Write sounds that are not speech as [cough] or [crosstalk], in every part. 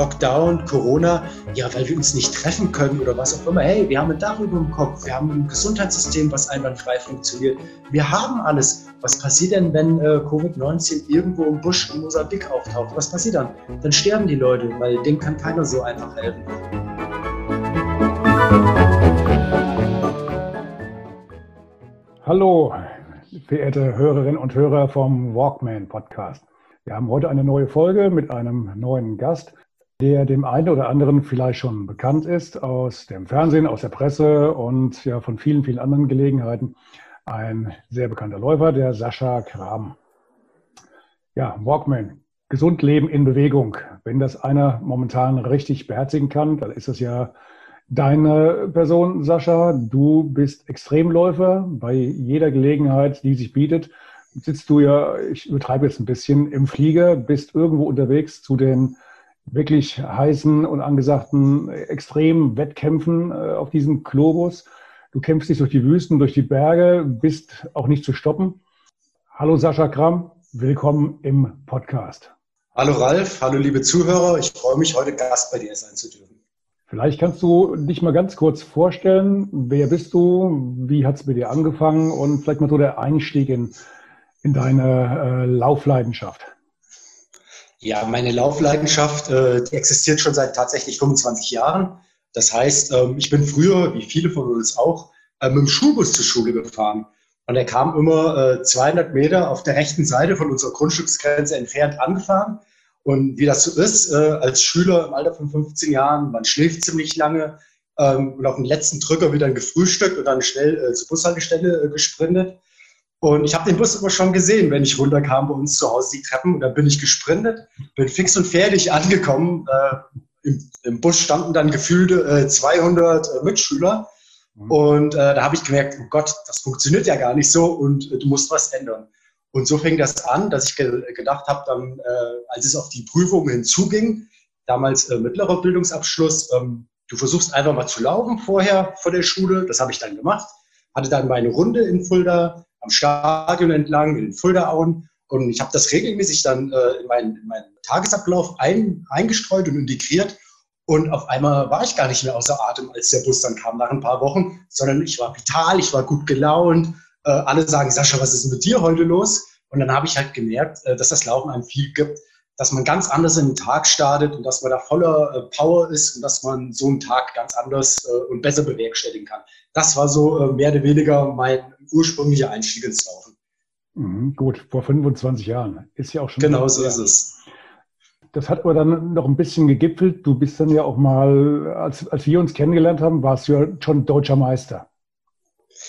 Lockdown, Corona, ja, weil wir uns nicht treffen können oder was auch immer. Hey, wir haben ein Dach über Kopf, wir haben ein Gesundheitssystem, was einwandfrei funktioniert. Wir haben alles. Was passiert denn, wenn äh, Covid-19 irgendwo im Busch in Mosambik auftaucht? Was passiert dann? Dann sterben die Leute, weil dem kann keiner so einfach helfen. Hallo, verehrte Hörerinnen und Hörer vom Walkman Podcast. Wir haben heute eine neue Folge mit einem neuen Gast der dem einen oder anderen vielleicht schon bekannt ist aus dem Fernsehen, aus der Presse und ja von vielen, vielen anderen Gelegenheiten. Ein sehr bekannter Läufer, der Sascha Kram. Ja, Walkman, gesund leben in Bewegung. Wenn das einer momentan richtig beherzigen kann, dann ist das ja deine Person, Sascha. Du bist Extremläufer. Bei jeder Gelegenheit, die sich bietet, sitzt du ja, ich übertreibe jetzt ein bisschen, im Flieger, bist irgendwo unterwegs zu den wirklich heißen und angesagten extremen Wettkämpfen äh, auf diesem Globus. Du kämpfst dich durch die Wüsten, durch die Berge, bist auch nicht zu stoppen. Hallo Sascha Kramm, willkommen im Podcast. Hallo Ralf, hallo liebe Zuhörer, ich freue mich, heute Gast bei dir sein zu dürfen. Vielleicht kannst du dich mal ganz kurz vorstellen, wer bist du, wie hat es mit dir angefangen und vielleicht mal so der Einstieg in, in deine äh, Laufleidenschaft. Ja, meine Laufleidenschaft, äh, die existiert schon seit tatsächlich 25 Jahren. Das heißt, ähm, ich bin früher, wie viele von uns auch, äh, mit dem Schulbus zur Schule gefahren. Und er kam immer äh, 200 Meter auf der rechten Seite von unserer Grundstücksgrenze entfernt angefahren. Und wie das so ist, äh, als Schüler im Alter von 15 Jahren, man schläft ziemlich lange ähm, und auf den letzten Drücker wird dann gefrühstückt und dann schnell äh, zur Bushaltestelle äh, gesprintet. Und ich habe den Bus immer schon gesehen, wenn ich runterkam bei uns zu Hause die Treppen. Und dann bin ich gesprintet, bin fix und fertig angekommen. Äh, im, im, Bus standen dann gefühlte äh, 200 äh, Mitschüler. Mhm. Und äh, da habe ich gemerkt, oh Gott, das funktioniert ja gar nicht so und äh, du musst was ändern. Und so fing das an, dass ich ge gedacht habe, dann, äh, als es auf die Prüfungen hinzuging, damals mittlerer Bildungsabschluss, ähm, du versuchst einfach mal zu laufen vorher vor der Schule. Das habe ich dann gemacht. Hatte dann meine Runde in Fulda, am Stadion entlang, in den Fuldaauen. Und ich habe das regelmäßig dann äh, in, meinen, in, meinen, Tagesablauf ein, eingestreut und integriert. Und auf einmal war ich gar nicht mehr außer Atem, als der Bus dann kam nach ein paar Wochen, sondern ich war vital, ich war gut gelaunt. Äh, alle sagen, Sascha, was ist mit dir heute los? Und dann habe ich halt gemerkt, äh, dass das Laufen einem viel gibt, dass man ganz anders in den Tag startet und dass man da voller äh, Power ist und dass man so einen Tag ganz anders äh, und besser bewerkstelligen kann. Das war so äh, mehr oder weniger mein ursprünglicher Einstieg ins Laufen. Mhm, gut, vor 25 Jahren. Ist ja auch schon. Genau so ist es. Das hat aber dann noch ein bisschen gegipfelt. Du bist dann ja auch mal, als, als wir uns kennengelernt haben, warst du ja schon deutscher Meister.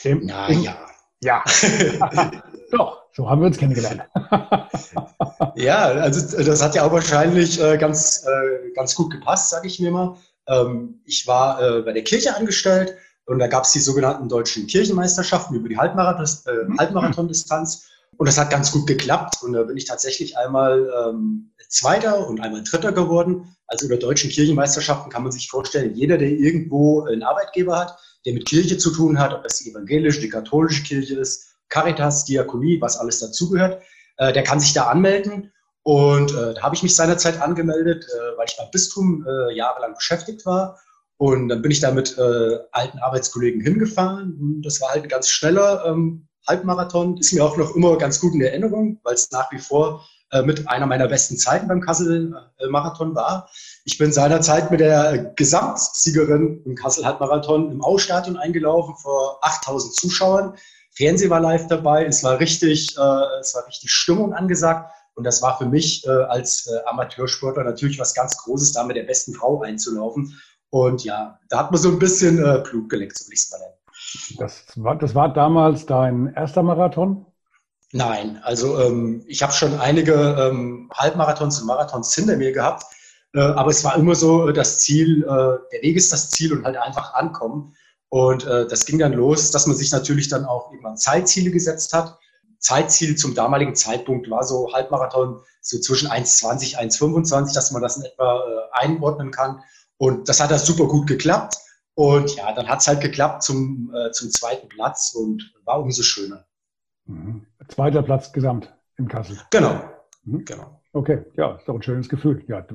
Im, Na im, ja. Ja. [laughs] Doch, so haben wir uns kennengelernt. [laughs] ja, also das hat ja auch wahrscheinlich äh, ganz, äh, ganz gut gepasst, sage ich mir mal. Ähm, ich war äh, bei der Kirche angestellt und da gab es die sogenannten deutschen Kirchenmeisterschaften über die Halbmarathon, äh, mhm. Halbmarathondistanz. Und das hat ganz gut geklappt. Und da bin ich tatsächlich einmal ähm, Zweiter und einmal Dritter geworden. Also über deutschen Kirchenmeisterschaften kann man sich vorstellen, jeder, der irgendwo einen Arbeitgeber hat, der mit Kirche zu tun hat, ob das die evangelische, die katholische Kirche ist, Caritas, Diakonie, was alles dazugehört, äh, der kann sich da anmelden. Und äh, da habe ich mich seinerzeit angemeldet, äh, weil ich beim Bistum äh, jahrelang beschäftigt war und dann bin ich da mit äh, alten Arbeitskollegen hingefahren. Und das war halt ein ganz schneller ähm, Halbmarathon. Ist mir auch noch immer ganz gut in Erinnerung, weil es nach wie vor äh, mit einer meiner besten Zeiten beim Kassel-Marathon war. Ich bin seinerzeit mit der Gesamtsiegerin im Kassel-Halbmarathon im Ausstadion eingelaufen vor 8000 Zuschauern. Fernsehen war live dabei. Es war richtig, äh, es war richtig Stimmung angesagt. Und das war für mich äh, als äh, Amateursportler natürlich was ganz Großes, da mit der besten Frau einzulaufen. Und ja, da hat man so ein bisschen äh, Blut geleckt, so will ich es mal nennen. Das war, das war damals dein erster Marathon? Nein, also ähm, ich habe schon einige ähm, Halbmarathons und Marathons hinter mir gehabt. Äh, aber es war immer so äh, das Ziel, der Weg ist das Ziel und halt einfach ankommen. Und das ging dann los, dass man sich natürlich dann auch irgendwann Zeitziele gesetzt hat. Zeitziel zum damaligen Zeitpunkt war so Halbmarathon so zwischen 1,20, 1,25, dass man das in etwa einordnen kann. Und das hat da super gut geklappt. Und ja, dann hat es halt geklappt zum, zum zweiten Platz und war umso schöner. Mhm. Zweiter Platz gesamt in Kassel. Genau. Mhm. genau. Okay, ja, ist doch ein schönes Gefühl. Ja,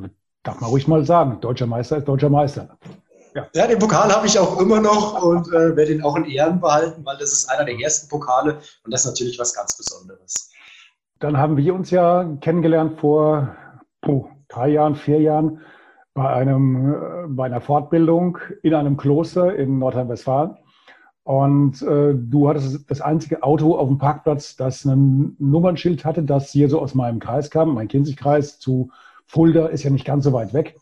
darf man ruhig mal sagen. Deutscher Meister ist deutscher Meister. Ja, ja den Pokal habe ich auch immer noch und äh, werde ihn auch in Ehren behalten, weil das ist einer der ersten Pokale und das ist natürlich was ganz Besonderes. Dann haben wir uns ja kennengelernt vor oh, drei Jahren, vier Jahren bei, einem, äh, bei einer Fortbildung in einem Kloster in Nordrhein-Westfalen. Und äh, du hattest das einzige Auto auf dem Parkplatz, das ein Nummernschild hatte, das hier so aus meinem Kreis kam, mein Kinzig-Kreis zu Fulda ist ja nicht ganz so weit weg.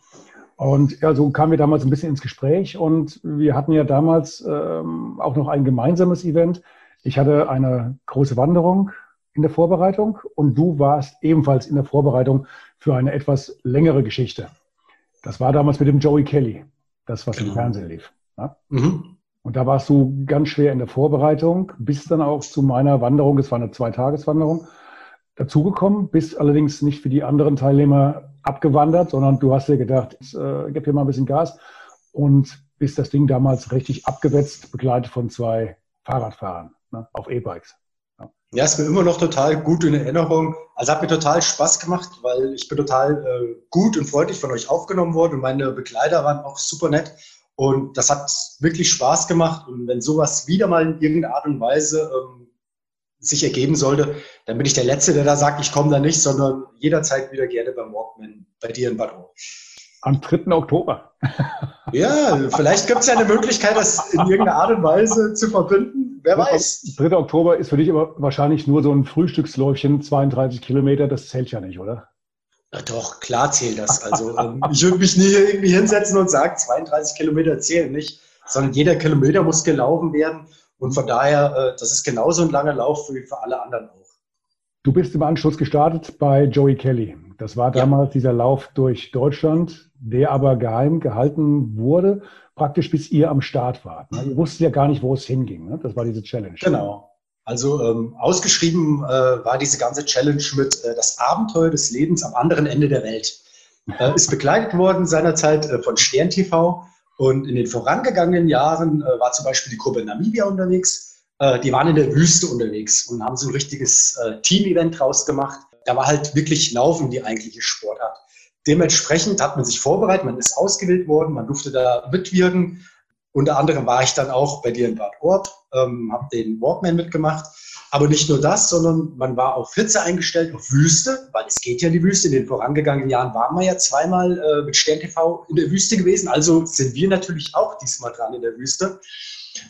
Und ja, so kamen wir damals ein bisschen ins Gespräch und wir hatten ja damals ähm, auch noch ein gemeinsames Event. Ich hatte eine große Wanderung in der Vorbereitung und du warst ebenfalls in der Vorbereitung für eine etwas längere Geschichte. Das war damals mit dem Joey Kelly, das, was genau. im Fernsehen lief. Ja? Mhm. Und da warst du ganz schwer in der Vorbereitung, bist dann auch zu meiner Wanderung, es war eine Zweitageswanderung, dazugekommen, bist allerdings nicht für die anderen Teilnehmer abgewandert, sondern du hast dir gedacht, äh, gib hier mal ein bisschen Gas und bist das Ding damals richtig abgewetzt, begleitet von zwei Fahrradfahrern ne, auf E-Bikes. Ja. ist mir immer noch total gut in Erinnerung. Also hat mir total Spaß gemacht, weil ich bin total äh, gut und freundlich von euch aufgenommen worden und meine Begleiter waren auch super nett. Und das hat wirklich Spaß gemacht. Und wenn sowas wieder mal in irgendeiner Art und Weise ähm, sich ergeben sollte, dann bin ich der Letzte, der da sagt, ich komme da nicht, sondern jederzeit wieder gerne beim Walkman bei dir in Bad Ohr. Am 3. Oktober. [laughs] ja, vielleicht gibt es ja eine Möglichkeit, das in irgendeiner Art und Weise zu verbinden. Wer weiß. 3. Oktober ist für dich aber wahrscheinlich nur so ein Frühstücksläufchen, 32 Kilometer, das zählt ja nicht, oder? Na doch, klar zählt das. Also ähm, ich würde mich nie irgendwie hinsetzen und sagen, 32 Kilometer zählen nicht, sondern jeder Kilometer muss gelaufen werden. Und von daher, äh, das ist genauso ein langer Lauf wie für alle anderen auch. Du bist im Anschluss gestartet bei Joey Kelly. Das war damals ja. dieser Lauf durch Deutschland, der aber geheim gehalten wurde, praktisch bis ihr am Start wart. Ne? Ihr wusstet ja gar nicht, wo es hinging. Ne? Das war diese Challenge. Genau. Also ähm, ausgeschrieben äh, war diese ganze Challenge mit äh, das Abenteuer des Lebens am anderen Ende der Welt. Äh, ist begleitet worden seinerzeit äh, von Stern TV und in den vorangegangenen Jahren äh, war zum Beispiel die Gruppe Namibia unterwegs. Äh, die waren in der Wüste unterwegs und haben so ein richtiges Team-Event draus gemacht. Da war halt wirklich Laufen die eigentliche Sportart. Dementsprechend hat man sich vorbereitet, man ist ausgewählt worden, man durfte da mitwirken. Unter anderem war ich dann auch bei dir in Bad Orb, ähm, habe den Walkman mitgemacht. Aber nicht nur das, sondern man war auf Hitze eingestellt, auf Wüste, weil es geht ja die Wüste. In den vorangegangenen Jahren waren wir ja zweimal äh, mit Stern TV in der Wüste gewesen. Also sind wir natürlich auch diesmal dran in der Wüste.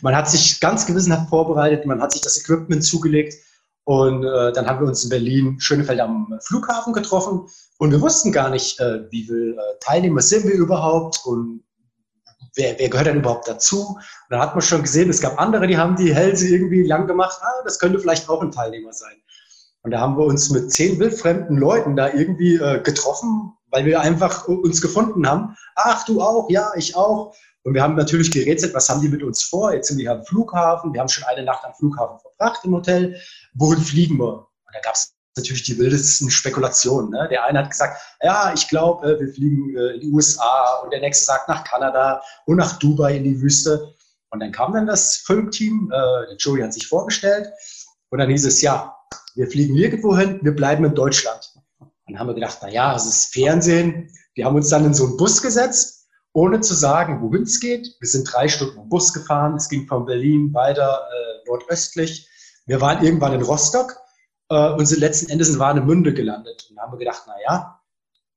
Man hat sich ganz gewissenhaft vorbereitet, man hat sich das Equipment zugelegt und äh, dann haben wir uns in Berlin Schönefeld am Flughafen getroffen und wir wussten gar nicht, äh, wie viele äh, Teilnehmer sind wir überhaupt und wer, wer gehört denn überhaupt dazu? Und dann hat man schon gesehen, es gab andere, die haben die Hälse irgendwie lang gemacht. Ah, das könnte vielleicht auch ein Teilnehmer sein. Und da haben wir uns mit zehn wildfremden Leuten da irgendwie äh, getroffen, weil wir einfach uns gefunden haben. Ach, du auch? Ja, ich auch. Und wir haben natürlich gerätselt, was haben die mit uns vor? Jetzt sind wir am Flughafen. Wir haben schon eine Nacht am Flughafen verbracht im Hotel. Wohin fliegen wir? Und da gab es natürlich die wildesten Spekulationen. Ne? Der eine hat gesagt, ja, ich glaube, äh, wir fliegen äh, in die USA und der nächste sagt nach Kanada und nach Dubai in die Wüste. Und dann kam dann das Filmteam, äh, Joey hat sich vorgestellt und dann hieß es, ja, wir fliegen nirgendwo hin, wir bleiben in Deutschland. Und dann haben wir gedacht, na ja, es ist Fernsehen. Wir haben uns dann in so einen Bus gesetzt, ohne zu sagen, wohin es geht. Wir sind drei Stunden im Bus gefahren. Es ging von Berlin weiter äh, nordöstlich. Wir waren irgendwann in Rostock äh, und sind letzten Endes in Warnemünde gelandet. Und haben wir gedacht, na ja,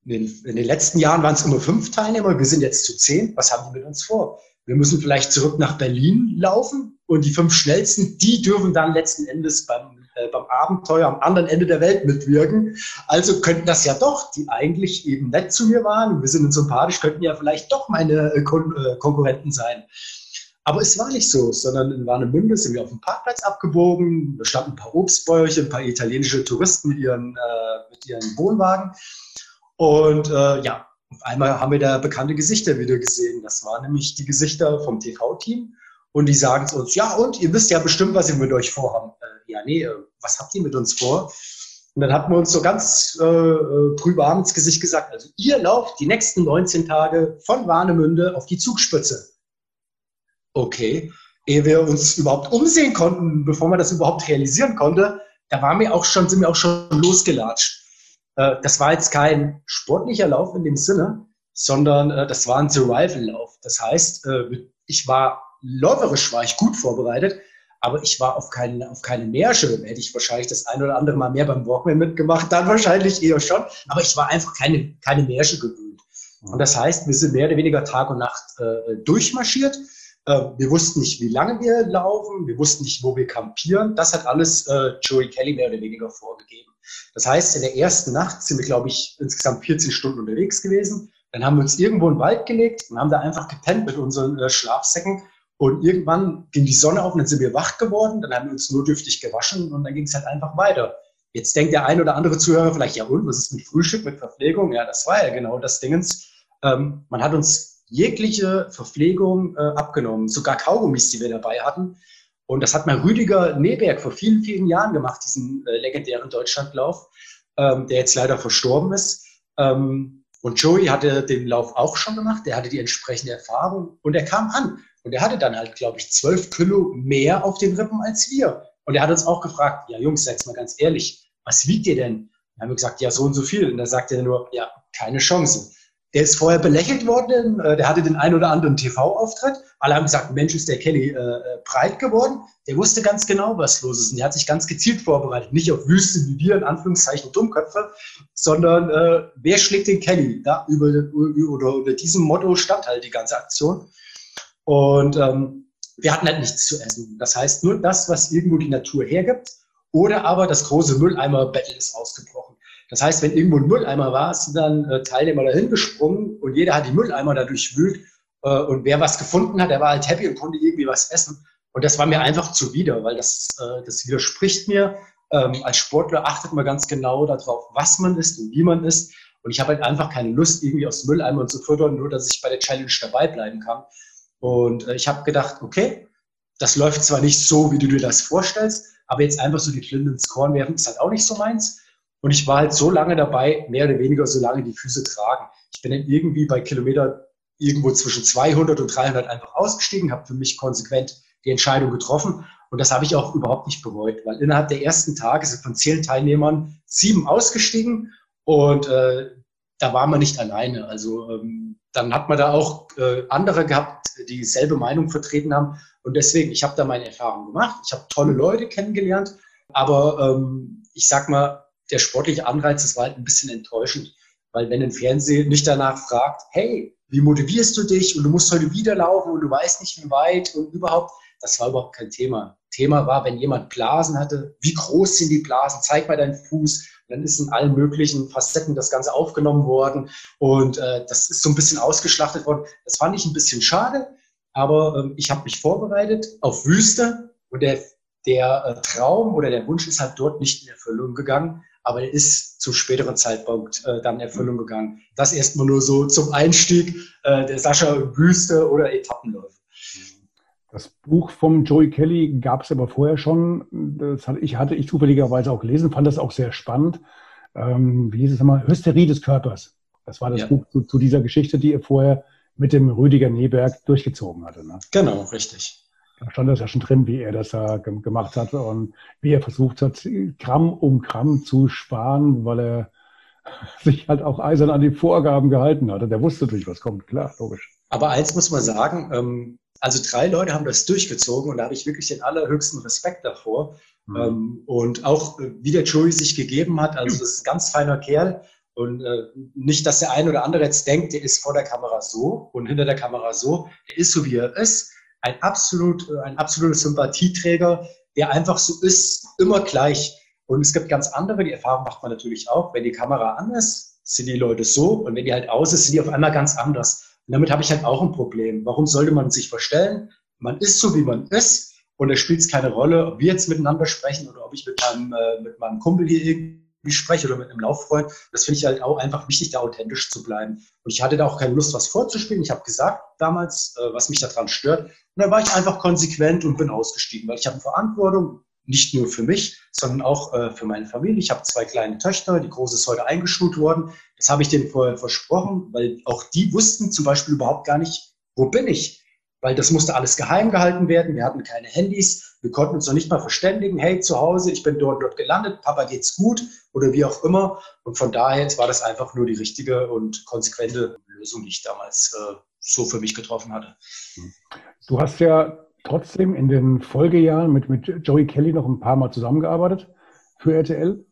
in den, in den letzten Jahren waren es immer fünf Teilnehmer, wir sind jetzt zu zehn. Was haben die mit uns vor? Wir müssen vielleicht zurück nach Berlin laufen und die fünf schnellsten, die dürfen dann letzten Endes beim, äh, beim Abenteuer am anderen Ende der Welt mitwirken. Also könnten das ja doch, die eigentlich eben nett zu mir waren, wir sind uns sympathisch, könnten ja vielleicht doch meine äh, Kon äh, Konkurrenten sein. Aber es war nicht so, sondern in Warnemünde sind wir auf dem Parkplatz abgebogen. Da standen ein paar Obstbäuche, ein paar italienische Touristen mit ihren, äh, mit ihren Wohnwagen. Und äh, ja, Auf einmal haben wir da bekannte Gesichter wieder gesehen. Das waren nämlich die Gesichter vom TV-Team. Und die sagen zu uns, ja, und ihr wisst ja bestimmt, was ihr mit euch vorhaben. Äh, ja, nee, äh, was habt ihr mit uns vor? Und dann hatten wir uns so ganz äh, äh ins Gesicht gesagt, also ihr lauft die nächsten 19 Tage von Warnemünde auf die Zugspitze. Okay, ehe wir uns überhaupt umsehen konnten, bevor man das überhaupt realisieren konnte, da waren wir auch schon, sind wir auch schon losgelatscht. Äh, das war jetzt kein sportlicher Lauf in dem Sinne, sondern äh, das war ein Survival-Lauf. Das heißt, äh, ich war läuferisch war ich gut vorbereitet, aber ich war auf keine, auf keine Märsche. Hätte ich wahrscheinlich das ein oder andere Mal mehr beim Walkman mitgemacht, dann wahrscheinlich eher schon. Aber ich war einfach keine, keine Märsche gewöhnt. Und das heißt, wir sind mehr oder weniger Tag und Nacht äh, durchmarschiert. Äh, wir wussten nicht, wie lange wir laufen. Wir wussten nicht, wo wir kampieren. Das hat alles äh, Joey Kelly mehr oder weniger vorgegeben. Das heißt, in der ersten Nacht sind wir, glaube ich, insgesamt 14 Stunden unterwegs gewesen. Dann haben wir uns irgendwo in den Wald gelegt und haben da einfach gepennt mit unseren äh, Schlafsäcken und irgendwann ging die Sonne auf und dann sind wir wach geworden, dann haben wir uns notdürftig gewaschen und dann ging es halt einfach weiter. Jetzt denkt der ein oder andere Zuhörer vielleicht, ja und, was ist mit Frühstück, mit Verpflegung? Ja, das war ja genau das Dingens. Ähm, man hat uns jegliche Verpflegung äh, abgenommen, sogar Kaugummis, die wir dabei hatten. Und das hat mal Rüdiger Neberg vor vielen, vielen Jahren gemacht, diesen äh, legendären Deutschlandlauf, ähm, der jetzt leider verstorben ist. Ähm, und Joey hatte den Lauf auch schon gemacht, der hatte die entsprechende Erfahrung und er kam an. Und er hatte dann halt, glaube ich, zwölf Kilo mehr auf den Rippen als wir. Und er hat uns auch gefragt, ja Jungs, sag's mal ganz ehrlich, was wiegt ihr denn? Wir haben gesagt, ja, so und so viel. Und da sagte er nur, ja, keine Chance. Er ist vorher belächelt worden, äh, der hatte den ein oder anderen TV-Auftritt. Alle haben gesagt, Mensch, ist der Kelly äh, breit geworden. Der wusste ganz genau, was los ist. Und der hat sich ganz gezielt vorbereitet. Nicht auf Wüste wie wir, in Anführungszeichen Dummköpfe, sondern äh, wer schlägt den Kelly? Da, über, über, oder unter diesem Motto stand halt die ganze Aktion. Und ähm, wir hatten halt nichts zu essen. Das heißt, nur das, was irgendwo die Natur hergibt, oder aber das große Mülleimer-Battle ist ausgebrochen. Das heißt, wenn irgendwo ein Mülleimer war, sind dann äh, Teilnehmer dahin gesprungen und jeder hat die Mülleimer da durchwühlt. Äh, und wer was gefunden hat, der war halt happy und konnte irgendwie was essen. Und das war mir einfach zuwider, weil das, äh, das widerspricht mir. Ähm, als Sportler achtet man ganz genau darauf, was man isst und wie man isst. Und ich habe halt einfach keine Lust, irgendwie aus Mülleimern zu fördern, nur dass ich bei der Challenge dabei bleiben kann. Und äh, ich habe gedacht, okay, das läuft zwar nicht so, wie du dir das vorstellst, aber jetzt einfach so die Flinte ins Korn werfen, ist halt auch nicht so meins. Und ich war halt so lange dabei, mehr oder weniger so lange die Füße tragen. Ich bin dann irgendwie bei Kilometer irgendwo zwischen 200 und 300 einfach ausgestiegen, habe für mich konsequent die Entscheidung getroffen. Und das habe ich auch überhaupt nicht bereut, weil innerhalb der ersten Tage sind von zehn Teilnehmern sieben ausgestiegen und äh, da war man nicht alleine. Also ähm, dann hat man da auch äh, andere gehabt, die dieselbe Meinung vertreten haben. Und deswegen, ich habe da meine Erfahrung gemacht. Ich habe tolle Leute kennengelernt. Aber ähm, ich sag mal, der sportliche Anreiz, das war halt ein bisschen enttäuschend. Weil wenn ein Fernsehen nicht danach fragt, hey, wie motivierst du dich und du musst heute wieder laufen und du weißt nicht wie weit und überhaupt, das war überhaupt kein Thema. Thema war, wenn jemand Blasen hatte, wie groß sind die Blasen, zeig mal deinen Fuß. Und dann ist in allen möglichen Facetten das Ganze aufgenommen worden und äh, das ist so ein bisschen ausgeschlachtet worden. Das fand ich ein bisschen schade, aber ähm, ich habe mich vorbereitet auf Wüste und der, der äh, Traum oder der Wunsch ist halt dort nicht in Erfüllung gegangen, aber er ist zum späteren Zeitpunkt äh, dann Erfüllung gegangen. Das erstmal nur so zum Einstieg äh, der Sascha Wüste oder Etappenläufe. Das Buch vom Joey Kelly gab es aber vorher schon. Das hatte ich, hatte ich zufälligerweise auch gelesen, fand das auch sehr spannend. Ähm, wie hieß es nochmal? Hysterie des Körpers. Das war das ja. Buch zu, zu, dieser Geschichte, die er vorher mit dem Rüdiger Neberg durchgezogen hatte. Ne? Genau, richtig. Da stand das ja schon drin, wie er das da gemacht hat und wie er versucht hat, Gramm um Gramm zu sparen, weil er [laughs] sich halt auch eisern an die Vorgaben gehalten hatte. Der wusste natürlich, was kommt, klar, logisch. Aber eins muss man sagen, ähm, also drei Leute haben das durchgezogen und da habe ich wirklich den allerhöchsten Respekt davor. Mhm. Ähm, und auch äh, wie der Joey sich gegeben hat, also das ist ein ganz feiner Kerl. Und äh, nicht, dass der eine oder andere jetzt denkt, der ist vor der Kamera so und hinter der Kamera so. Der ist so, wie er ist. Ein absolut, äh, ein absoluter Sympathieträger, der einfach so ist, immer gleich. Und es gibt ganz andere, die Erfahrung macht man natürlich auch. Wenn die Kamera an ist, sind die Leute so. Und wenn die halt aus ist, sind die auf einmal ganz anders. Und damit habe ich halt auch ein Problem. Warum sollte man sich verstellen? Man ist so, wie man ist. Und da spielt es keine Rolle, ob wir jetzt miteinander sprechen oder ob ich mit meinem, äh, mit meinem Kumpel hier wie ich spreche oder mit einem Lauffreund. Das finde ich halt auch einfach wichtig, da authentisch zu bleiben. Und ich hatte da auch keine Lust, was vorzuspielen. Ich habe gesagt damals, äh, was mich daran stört. Und dann war ich einfach konsequent und bin ausgestiegen, weil ich habe Verantwortung, nicht nur für mich, sondern auch äh, für meine Familie. Ich habe zwei kleine Töchter, die große ist heute eingeschult worden. Das habe ich denen vorher versprochen, weil auch die wussten zum Beispiel überhaupt gar nicht, wo bin ich weil das musste alles geheim gehalten werden. Wir hatten keine Handys, wir konnten uns noch nicht mal verständigen, hey, zu Hause, ich bin dort, dort gelandet, Papa geht's gut oder wie auch immer. Und von daher war das einfach nur die richtige und konsequente Lösung, die ich damals äh, so für mich getroffen hatte. Du hast ja trotzdem in den Folgejahren mit, mit Joey Kelly noch ein paar Mal zusammengearbeitet für RTL.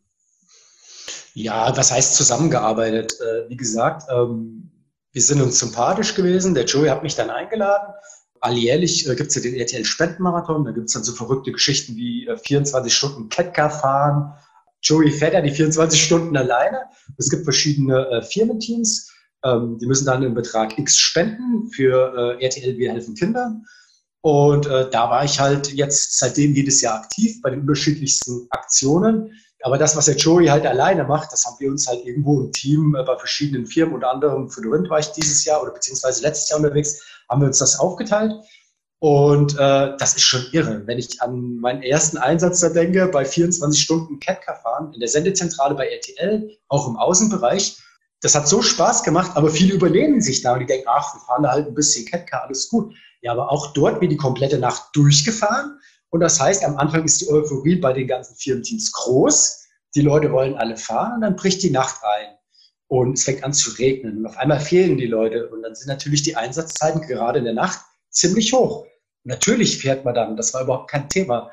Ja, was heißt zusammengearbeitet? Äh, wie gesagt, ähm, wir sind uns sympathisch gewesen. Der Joey hat mich dann eingeladen alljährlich äh, gibt es ja den RTL Spendenmarathon, da gibt es dann so verrückte Geschichten wie äh, 24 Stunden Catcar fahren. Joey ja die 24 Stunden alleine. Es gibt verschiedene äh, Firmenteams, ähm, die müssen dann einen Betrag X spenden für äh, RTL Wir helfen Kindern. Und äh, da war ich halt jetzt seitdem jedes Jahr aktiv bei den unterschiedlichsten Aktionen. Aber das, was der Joey halt alleine macht, das haben wir uns halt irgendwo im Team äh, bei verschiedenen Firmen, unter anderem für Dorint war ich dieses Jahr oder beziehungsweise letztes Jahr unterwegs, haben wir uns das aufgeteilt. Und äh, das ist schon irre. Wenn ich an meinen ersten Einsatz da denke, bei 24 Stunden Catcar fahren, in der Sendezentrale bei RTL, auch im Außenbereich, das hat so Spaß gemacht, aber viele überlehnen sich da und die denken, ach, wir fahren da halt ein bisschen Catcar, alles gut. Ja, aber auch dort wird die komplette Nacht durchgefahren. Und das heißt, am Anfang ist die Euphorie bei den ganzen Firmenteams groß. Die Leute wollen alle fahren und dann bricht die Nacht rein und es fängt an zu regnen und auf einmal fehlen die Leute und dann sind natürlich die Einsatzzeiten gerade in der Nacht ziemlich hoch. Und natürlich fährt man dann, das war überhaupt kein Thema.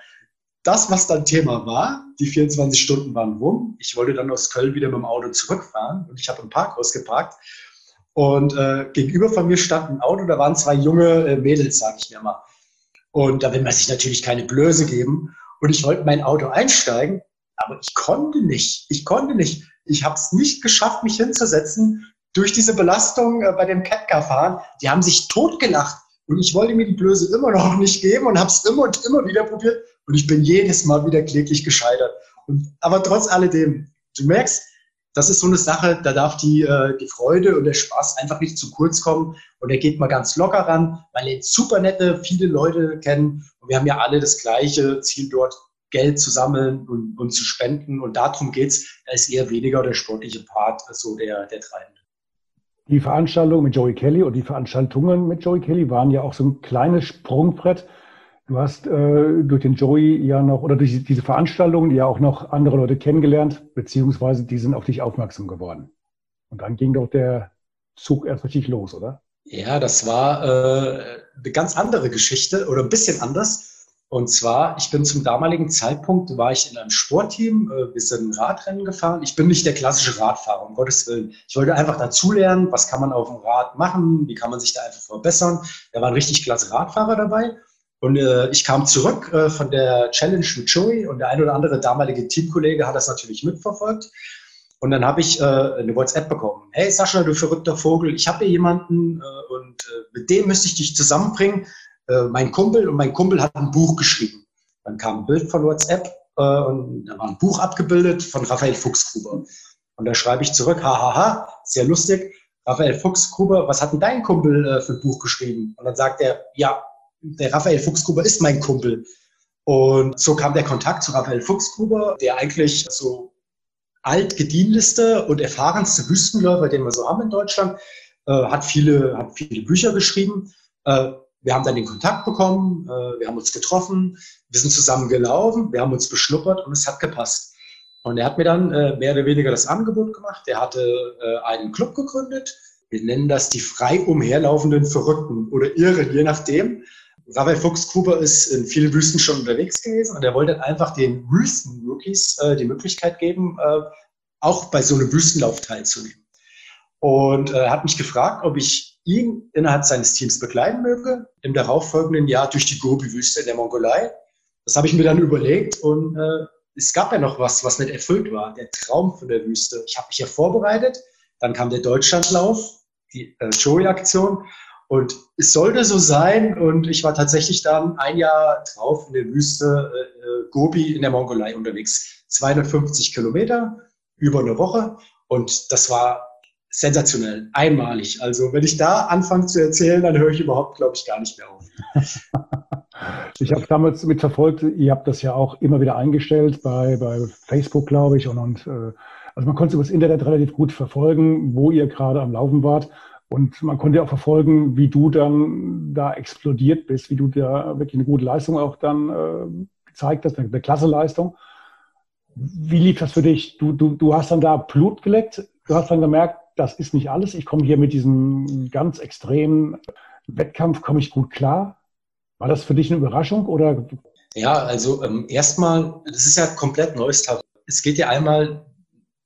Das, was dann Thema war, die 24 Stunden waren rum. Ich wollte dann aus Köln wieder mit dem Auto zurückfahren und ich habe im Parkhaus geparkt und äh, gegenüber von mir stand ein Auto, da waren zwei junge äh, Mädels, sage ich mir mal. Und da will man sich natürlich keine Blöße geben. Und ich wollte mein Auto einsteigen, aber ich konnte nicht. Ich konnte nicht. Ich habe es nicht geschafft, mich hinzusetzen durch diese Belastung äh, bei dem Catcar-Fahren. Die haben sich totgelacht und ich wollte mir die Blöße immer noch [laughs] nicht geben und habe es immer und immer wieder probiert und ich bin jedes Mal wieder kläglich gescheitert. Und, aber trotz alledem, du merkst, das ist so eine Sache, da darf die, äh, die Freude und der Spaß einfach nicht zu kurz kommen. Und er geht mal ganz locker ran, weil er super nette, viele Leute kennen. Und wir haben ja alle das gleiche Ziel dort, Geld zu sammeln und, und zu spenden. Und darum geht es. Da ist eher weniger der sportliche Part so der, der treibende. Die Veranstaltung mit Joey Kelly und die Veranstaltungen mit Joey Kelly waren ja auch so ein kleines Sprungbrett. Du hast äh, durch den Joey ja noch oder durch diese Veranstaltungen ja auch noch andere Leute kennengelernt, beziehungsweise die sind auf dich aufmerksam geworden. Und dann ging doch der Zug erst richtig los, oder? Ja, das war äh, eine ganz andere Geschichte oder ein bisschen anders. Und zwar, ich bin zum damaligen Zeitpunkt, war ich in einem Sportteam, äh, wir sind Radrennen gefahren. Ich bin nicht der klassische Radfahrer, um Gottes Willen. Ich wollte einfach dazulernen, was kann man auf dem Rad machen, wie kann man sich da einfach verbessern. Da waren richtig klasse Radfahrer dabei. Und äh, ich kam zurück äh, von der Challenge mit Joey und der ein oder andere damalige Teamkollege hat das natürlich mitverfolgt. Und dann habe ich äh, eine WhatsApp bekommen. Hey Sascha, du verrückter Vogel, ich habe hier jemanden äh, und äh, mit dem müsste ich dich zusammenbringen äh, mein Kumpel und mein Kumpel hat ein Buch geschrieben. Dann kam ein Bild von WhatsApp äh, und da war ein Buch abgebildet von Raphael Fuchsgruber. Und da schreibe ich zurück, hahaha, sehr lustig. Raphael Fuchsgruber, was hat denn dein Kumpel äh, für ein Buch geschrieben? Und dann sagt er, ja, der Raphael Fuchsgruber ist mein Kumpel. Und so kam der Kontakt zu Raphael Fuchsgruber, der eigentlich so altgedienlichste und erfahrenste Wüstenläufer, den wir so haben in Deutschland, äh, hat viele, hat viele Bücher geschrieben. Äh, wir haben dann den Kontakt bekommen, äh, wir haben uns getroffen, wir sind zusammen gelaufen, wir haben uns beschnuppert und es hat gepasst. Und er hat mir dann äh, mehr oder weniger das Angebot gemacht. Er hatte äh, einen Club gegründet. Wir nennen das die frei umherlaufenden Verrückten oder Irren, je nachdem. Raphael Fuchsgruber ist in vielen Wüsten schon unterwegs gewesen und er wollte einfach den Wüsten-Rookies äh, die Möglichkeit geben, äh, auch bei so einem Wüstenlauf teilzunehmen. Und äh, hat mich gefragt, ob ich ihn innerhalb seines Teams begleiten möge, im darauffolgenden Jahr durch die Gobi-Wüste in der Mongolei. Das habe ich mir dann überlegt und äh, es gab ja noch was, was nicht erfüllt war, der Traum von der Wüste. Ich habe mich ja vorbereitet, dann kam der Deutschlandlauf, die äh, Joey-Aktion und es sollte so sein und ich war tatsächlich dann ein Jahr drauf in der Wüste äh, äh Gobi in der Mongolei unterwegs. 250 Kilometer über eine Woche. Und das war sensationell, einmalig. Also wenn ich da anfange zu erzählen, dann höre ich überhaupt, glaube ich, gar nicht mehr auf. [laughs] ich habe damals mitverfolgt, ihr habt das ja auch immer wieder eingestellt bei, bei Facebook, glaube ich. Und, und äh, also man konnte über das Internet relativ gut verfolgen, wo ihr gerade am Laufen wart. Und man konnte auch verfolgen, wie du dann da explodiert bist, wie du da wirklich eine gute Leistung auch dann äh, gezeigt hast, eine klasse Leistung. Wie lief das für dich? Du, du, du hast dann da Blut geleckt, du hast dann gemerkt, das ist nicht alles. Ich komme hier mit diesem ganz extremen Wettkampf, komme ich gut klar. War das für dich eine Überraschung oder? Ja, also ähm, erstmal, das ist ja komplett neues Terrain. Es geht ja einmal,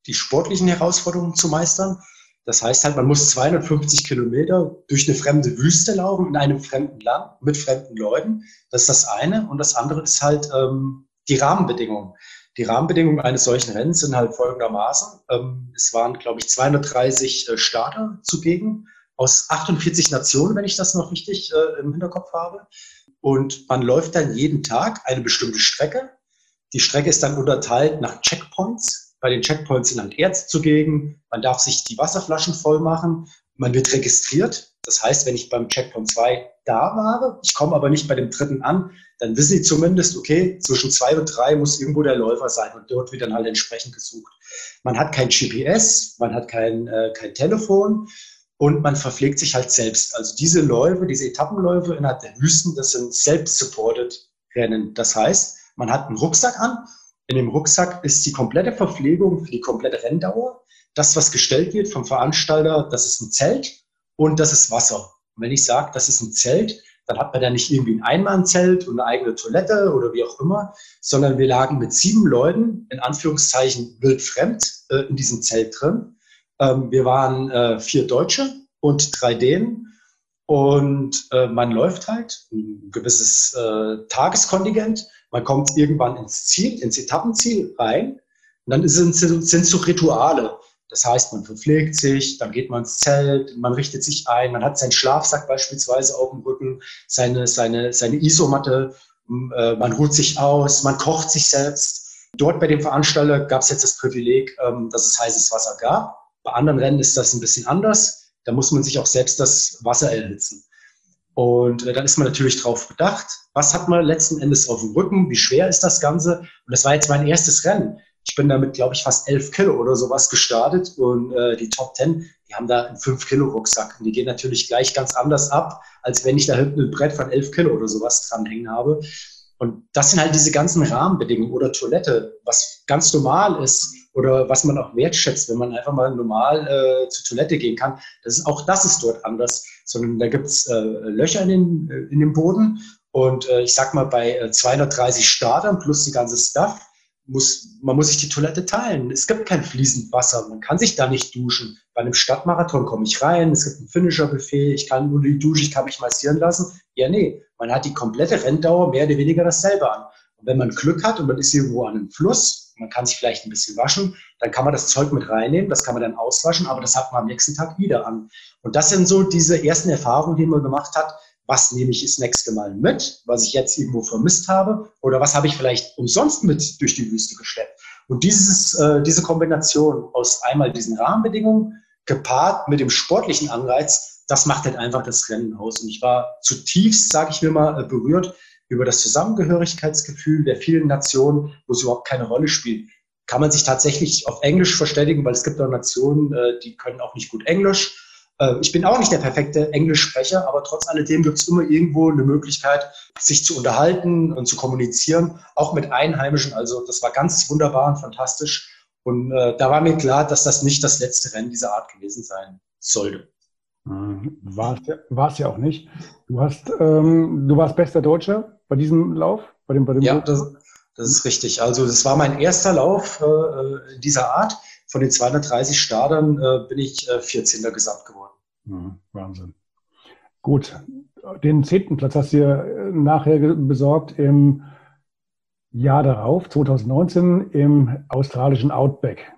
die sportlichen Herausforderungen zu meistern. Das heißt halt, man muss 250 Kilometer durch eine fremde Wüste laufen, in einem fremden Land, mit fremden Leuten. Das ist das eine. Und das andere ist halt ähm, die Rahmenbedingungen. Die Rahmenbedingungen eines solchen Rennens sind halt folgendermaßen. Ähm, es waren, glaube ich, 230 äh, Starter zugegen aus 48 Nationen, wenn ich das noch richtig äh, im Hinterkopf habe. Und man läuft dann jeden Tag eine bestimmte Strecke. Die Strecke ist dann unterteilt nach Checkpoints. Bei den Checkpoints sind halt Ärzte zugegen. Man darf sich die Wasserflaschen voll machen. Man wird registriert. Das heißt, wenn ich beim Checkpoint 2 da war, ich komme aber nicht bei dem dritten an, dann wissen sie zumindest, okay, zwischen zwei und drei muss irgendwo der Läufer sein und dort wird dann halt entsprechend gesucht. Man hat kein GPS, man hat kein, äh, kein Telefon und man verpflegt sich halt selbst. Also diese Läufe, diese Etappenläufe innerhalb der Wüsten, das sind self-supported Rennen. Das heißt, man hat einen Rucksack an. In dem Rucksack ist die komplette Verpflegung für die komplette Renndauer. Das, was gestellt wird vom Veranstalter, das ist ein Zelt und das ist Wasser. Und wenn ich sage, das ist ein Zelt, dann hat man ja nicht irgendwie ein Einmannzelt und eine eigene Toilette oder wie auch immer, sondern wir lagen mit sieben Leuten, in Anführungszeichen wildfremd, äh, in diesem Zelt drin. Ähm, wir waren äh, vier Deutsche und drei Dänen. Und äh, man läuft halt ein gewisses äh, Tageskontingent. Man kommt irgendwann ins Ziel, ins Etappenziel rein. Und dann sind es so Rituale. Das heißt, man verpflegt sich, dann geht man ins Zelt, man richtet sich ein, man hat seinen Schlafsack beispielsweise auf dem Rücken, seine, seine, seine Isomatte, äh, man ruht sich aus, man kocht sich selbst. Dort bei dem Veranstalter gab es jetzt das Privileg, ähm, dass es heißes Wasser gab. Bei anderen Rennen ist das ein bisschen anders. Da muss man sich auch selbst das Wasser erhitzen. Und äh, dann ist man natürlich drauf bedacht, was hat man letzten Endes auf dem Rücken, wie schwer ist das Ganze. Und das war jetzt mein erstes Rennen. Ich bin damit, glaube ich, fast elf Kilo oder sowas gestartet und äh, die Top Ten, die haben da einen fünf Kilo Rucksack und die gehen natürlich gleich ganz anders ab, als wenn ich da hinten ein Brett von elf Kilo oder sowas dranhängen habe. Und das sind halt diese ganzen Rahmenbedingungen oder Toilette, was ganz normal ist oder was man auch wertschätzt, wenn man einfach mal normal äh, zur Toilette gehen kann. Das ist, auch das ist dort anders, sondern da gibt's äh, Löcher in den, äh, in dem Boden und äh, ich sag mal bei 230 äh, Startern plus die ganze Stuff muss, man muss sich die Toilette teilen. Es gibt kein fließend Wasser. Man kann sich da nicht duschen. Bei einem Stadtmarathon komme ich rein, es gibt ein Finisher-Buffet, ich kann nur die Dusche, ich kann mich massieren lassen. Ja, nee, man hat die komplette Renndauer mehr oder weniger dasselbe an. Und wenn man Glück hat und man ist irgendwo an einem Fluss, man kann sich vielleicht ein bisschen waschen, dann kann man das Zeug mit reinnehmen, das kann man dann auswaschen, aber das hat man am nächsten Tag wieder an. Und das sind so diese ersten Erfahrungen, die man gemacht hat, was nehme ich das nächste Mal mit, was ich jetzt irgendwo vermisst habe, oder was habe ich vielleicht umsonst mit durch die Wüste geschleppt. Und dieses, äh, diese Kombination aus einmal diesen Rahmenbedingungen gepaart mit dem sportlichen Anreiz, das macht halt einfach das Rennen aus. Und ich war zutiefst, sage ich mir mal, äh, berührt über das Zusammengehörigkeitsgefühl der vielen Nationen, wo es überhaupt keine Rolle spielt. Kann man sich tatsächlich auf Englisch verständigen, weil es gibt auch Nationen, äh, die können auch nicht gut Englisch ich bin auch nicht der perfekte Englischsprecher, aber trotz alledem gibt es immer irgendwo eine Möglichkeit, sich zu unterhalten und zu kommunizieren, auch mit Einheimischen. Also das war ganz wunderbar und fantastisch. Und äh, da war mir klar, dass das nicht das letzte Rennen dieser Art gewesen sein sollte. Mhm. War es ja, auch nicht. Du hast, ähm, du warst bester Deutscher bei diesem Lauf, bei dem, bei dem Ja, das, das, ist richtig. Also das war mein erster Lauf äh, dieser Art. Von den 230 Startern äh, bin ich äh, 14. Gesamt geworden. Wahnsinn. Gut, den zehnten Platz hast du dir äh, nachher besorgt im Jahr darauf, 2019, im australischen Outback.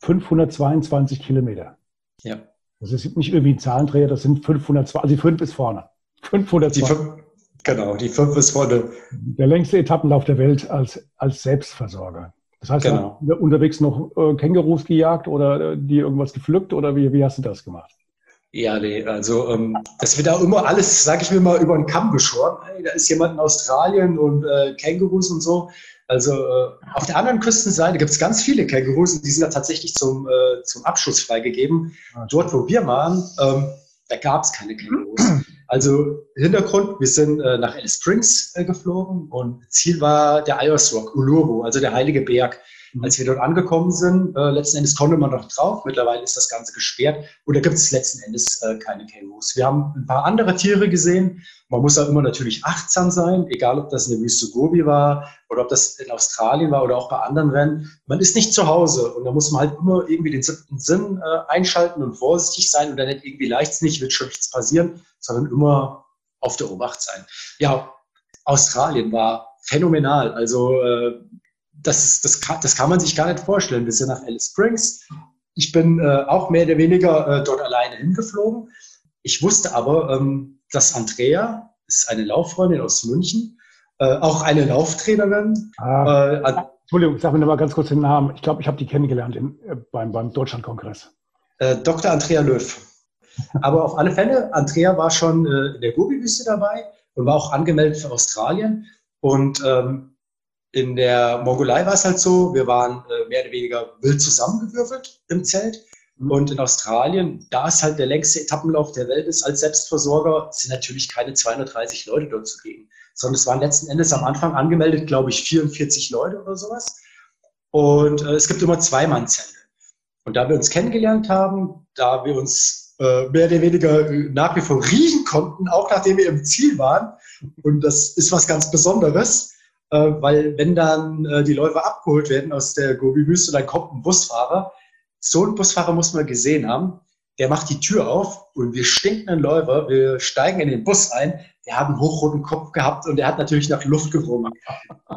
522 Kilometer. Ja. Das ist nicht irgendwie ein Zahlendreher, das sind 520, also die fünf bis vorne. 520. Die fünf, genau, die fünf bis vorne. Der längste Etappenlauf der Welt als, als Selbstversorger. Das heißt, genau. unterwegs noch äh, Kängurus gejagt oder äh, dir irgendwas gepflückt oder wie, wie hast du das gemacht? Ja, nee, also ähm, das wird auch immer alles, sage ich mir mal, über den Kamm geschoren. Hey, da ist jemand in Australien und äh, Kängurus und so. Also äh, auf der anderen Küstenseite gibt es ganz viele Kängurus und die sind da tatsächlich zum, äh, zum Abschuss freigegeben. Ah, Dort, wo wir waren, ähm, da gab es keine Kängurus. Also Hintergrund, wir sind äh, nach Alice Springs äh, geflogen und Ziel war der Ayers Rock, Uluru, also der Heilige Berg. Mhm. Als wir dort angekommen sind, äh, letzten Endes konnte man noch drauf. Mittlerweile ist das Ganze gesperrt und da gibt es letzten Endes äh, keine Kängurus. Wir haben ein paar andere Tiere gesehen. Man muss auch immer natürlich achtsam sein, egal ob das in der Wüste Gobi war oder ob das in Australien war oder auch bei anderen Rennen. Man ist nicht zu Hause und da muss man halt immer irgendwie den siebten Sinn äh, einschalten und vorsichtig sein und dann nicht irgendwie leichtsinnig, wird schon nichts passieren, sondern immer auf der Obacht sein. Ja, Australien war phänomenal. Also äh, das, das, kann, das kann man sich gar nicht vorstellen. Wir sind nach Alice Springs. Ich bin äh, auch mehr oder weniger äh, dort alleine hingeflogen. Ich wusste aber, ähm, dass Andrea, ist eine Lauffreundin aus München, äh, auch eine Lauftrainerin. Ah, äh, Entschuldigung, sag mir noch mal ganz kurz den Namen. Ich glaube, ich habe die kennengelernt in, äh, beim, beim Deutschlandkongress. Äh, Dr. Andrea Löw. Aber auf alle Fälle, Andrea war schon in der Gobi-Wüste dabei und war auch angemeldet für Australien. Und ähm, in der Mongolei war es halt so, wir waren äh, mehr oder weniger wild zusammengewürfelt im Zelt. Mhm. Und in Australien, da es halt der längste Etappenlauf der Welt ist, als Selbstversorger, sind natürlich keine 230 Leute dort zugegen. Sondern es waren letzten Endes am Anfang angemeldet, glaube ich, 44 Leute oder sowas. Und äh, es gibt immer zwei Mannzelte. Und da wir uns kennengelernt haben, da wir uns äh, mehr oder weniger äh, nach wie vor riechen konnten, auch nachdem wir im Ziel waren, und das ist was ganz Besonderes, weil wenn dann äh, die Läufer abgeholt werden aus der Gobi-Wüste, dann kommt ein Busfahrer. So einen Busfahrer muss man gesehen haben. Der macht die Tür auf und wir stinkenden Läufer, wir steigen in den Bus ein. Der hat einen hochroten Kopf gehabt und der hat natürlich nach Luft gerungen.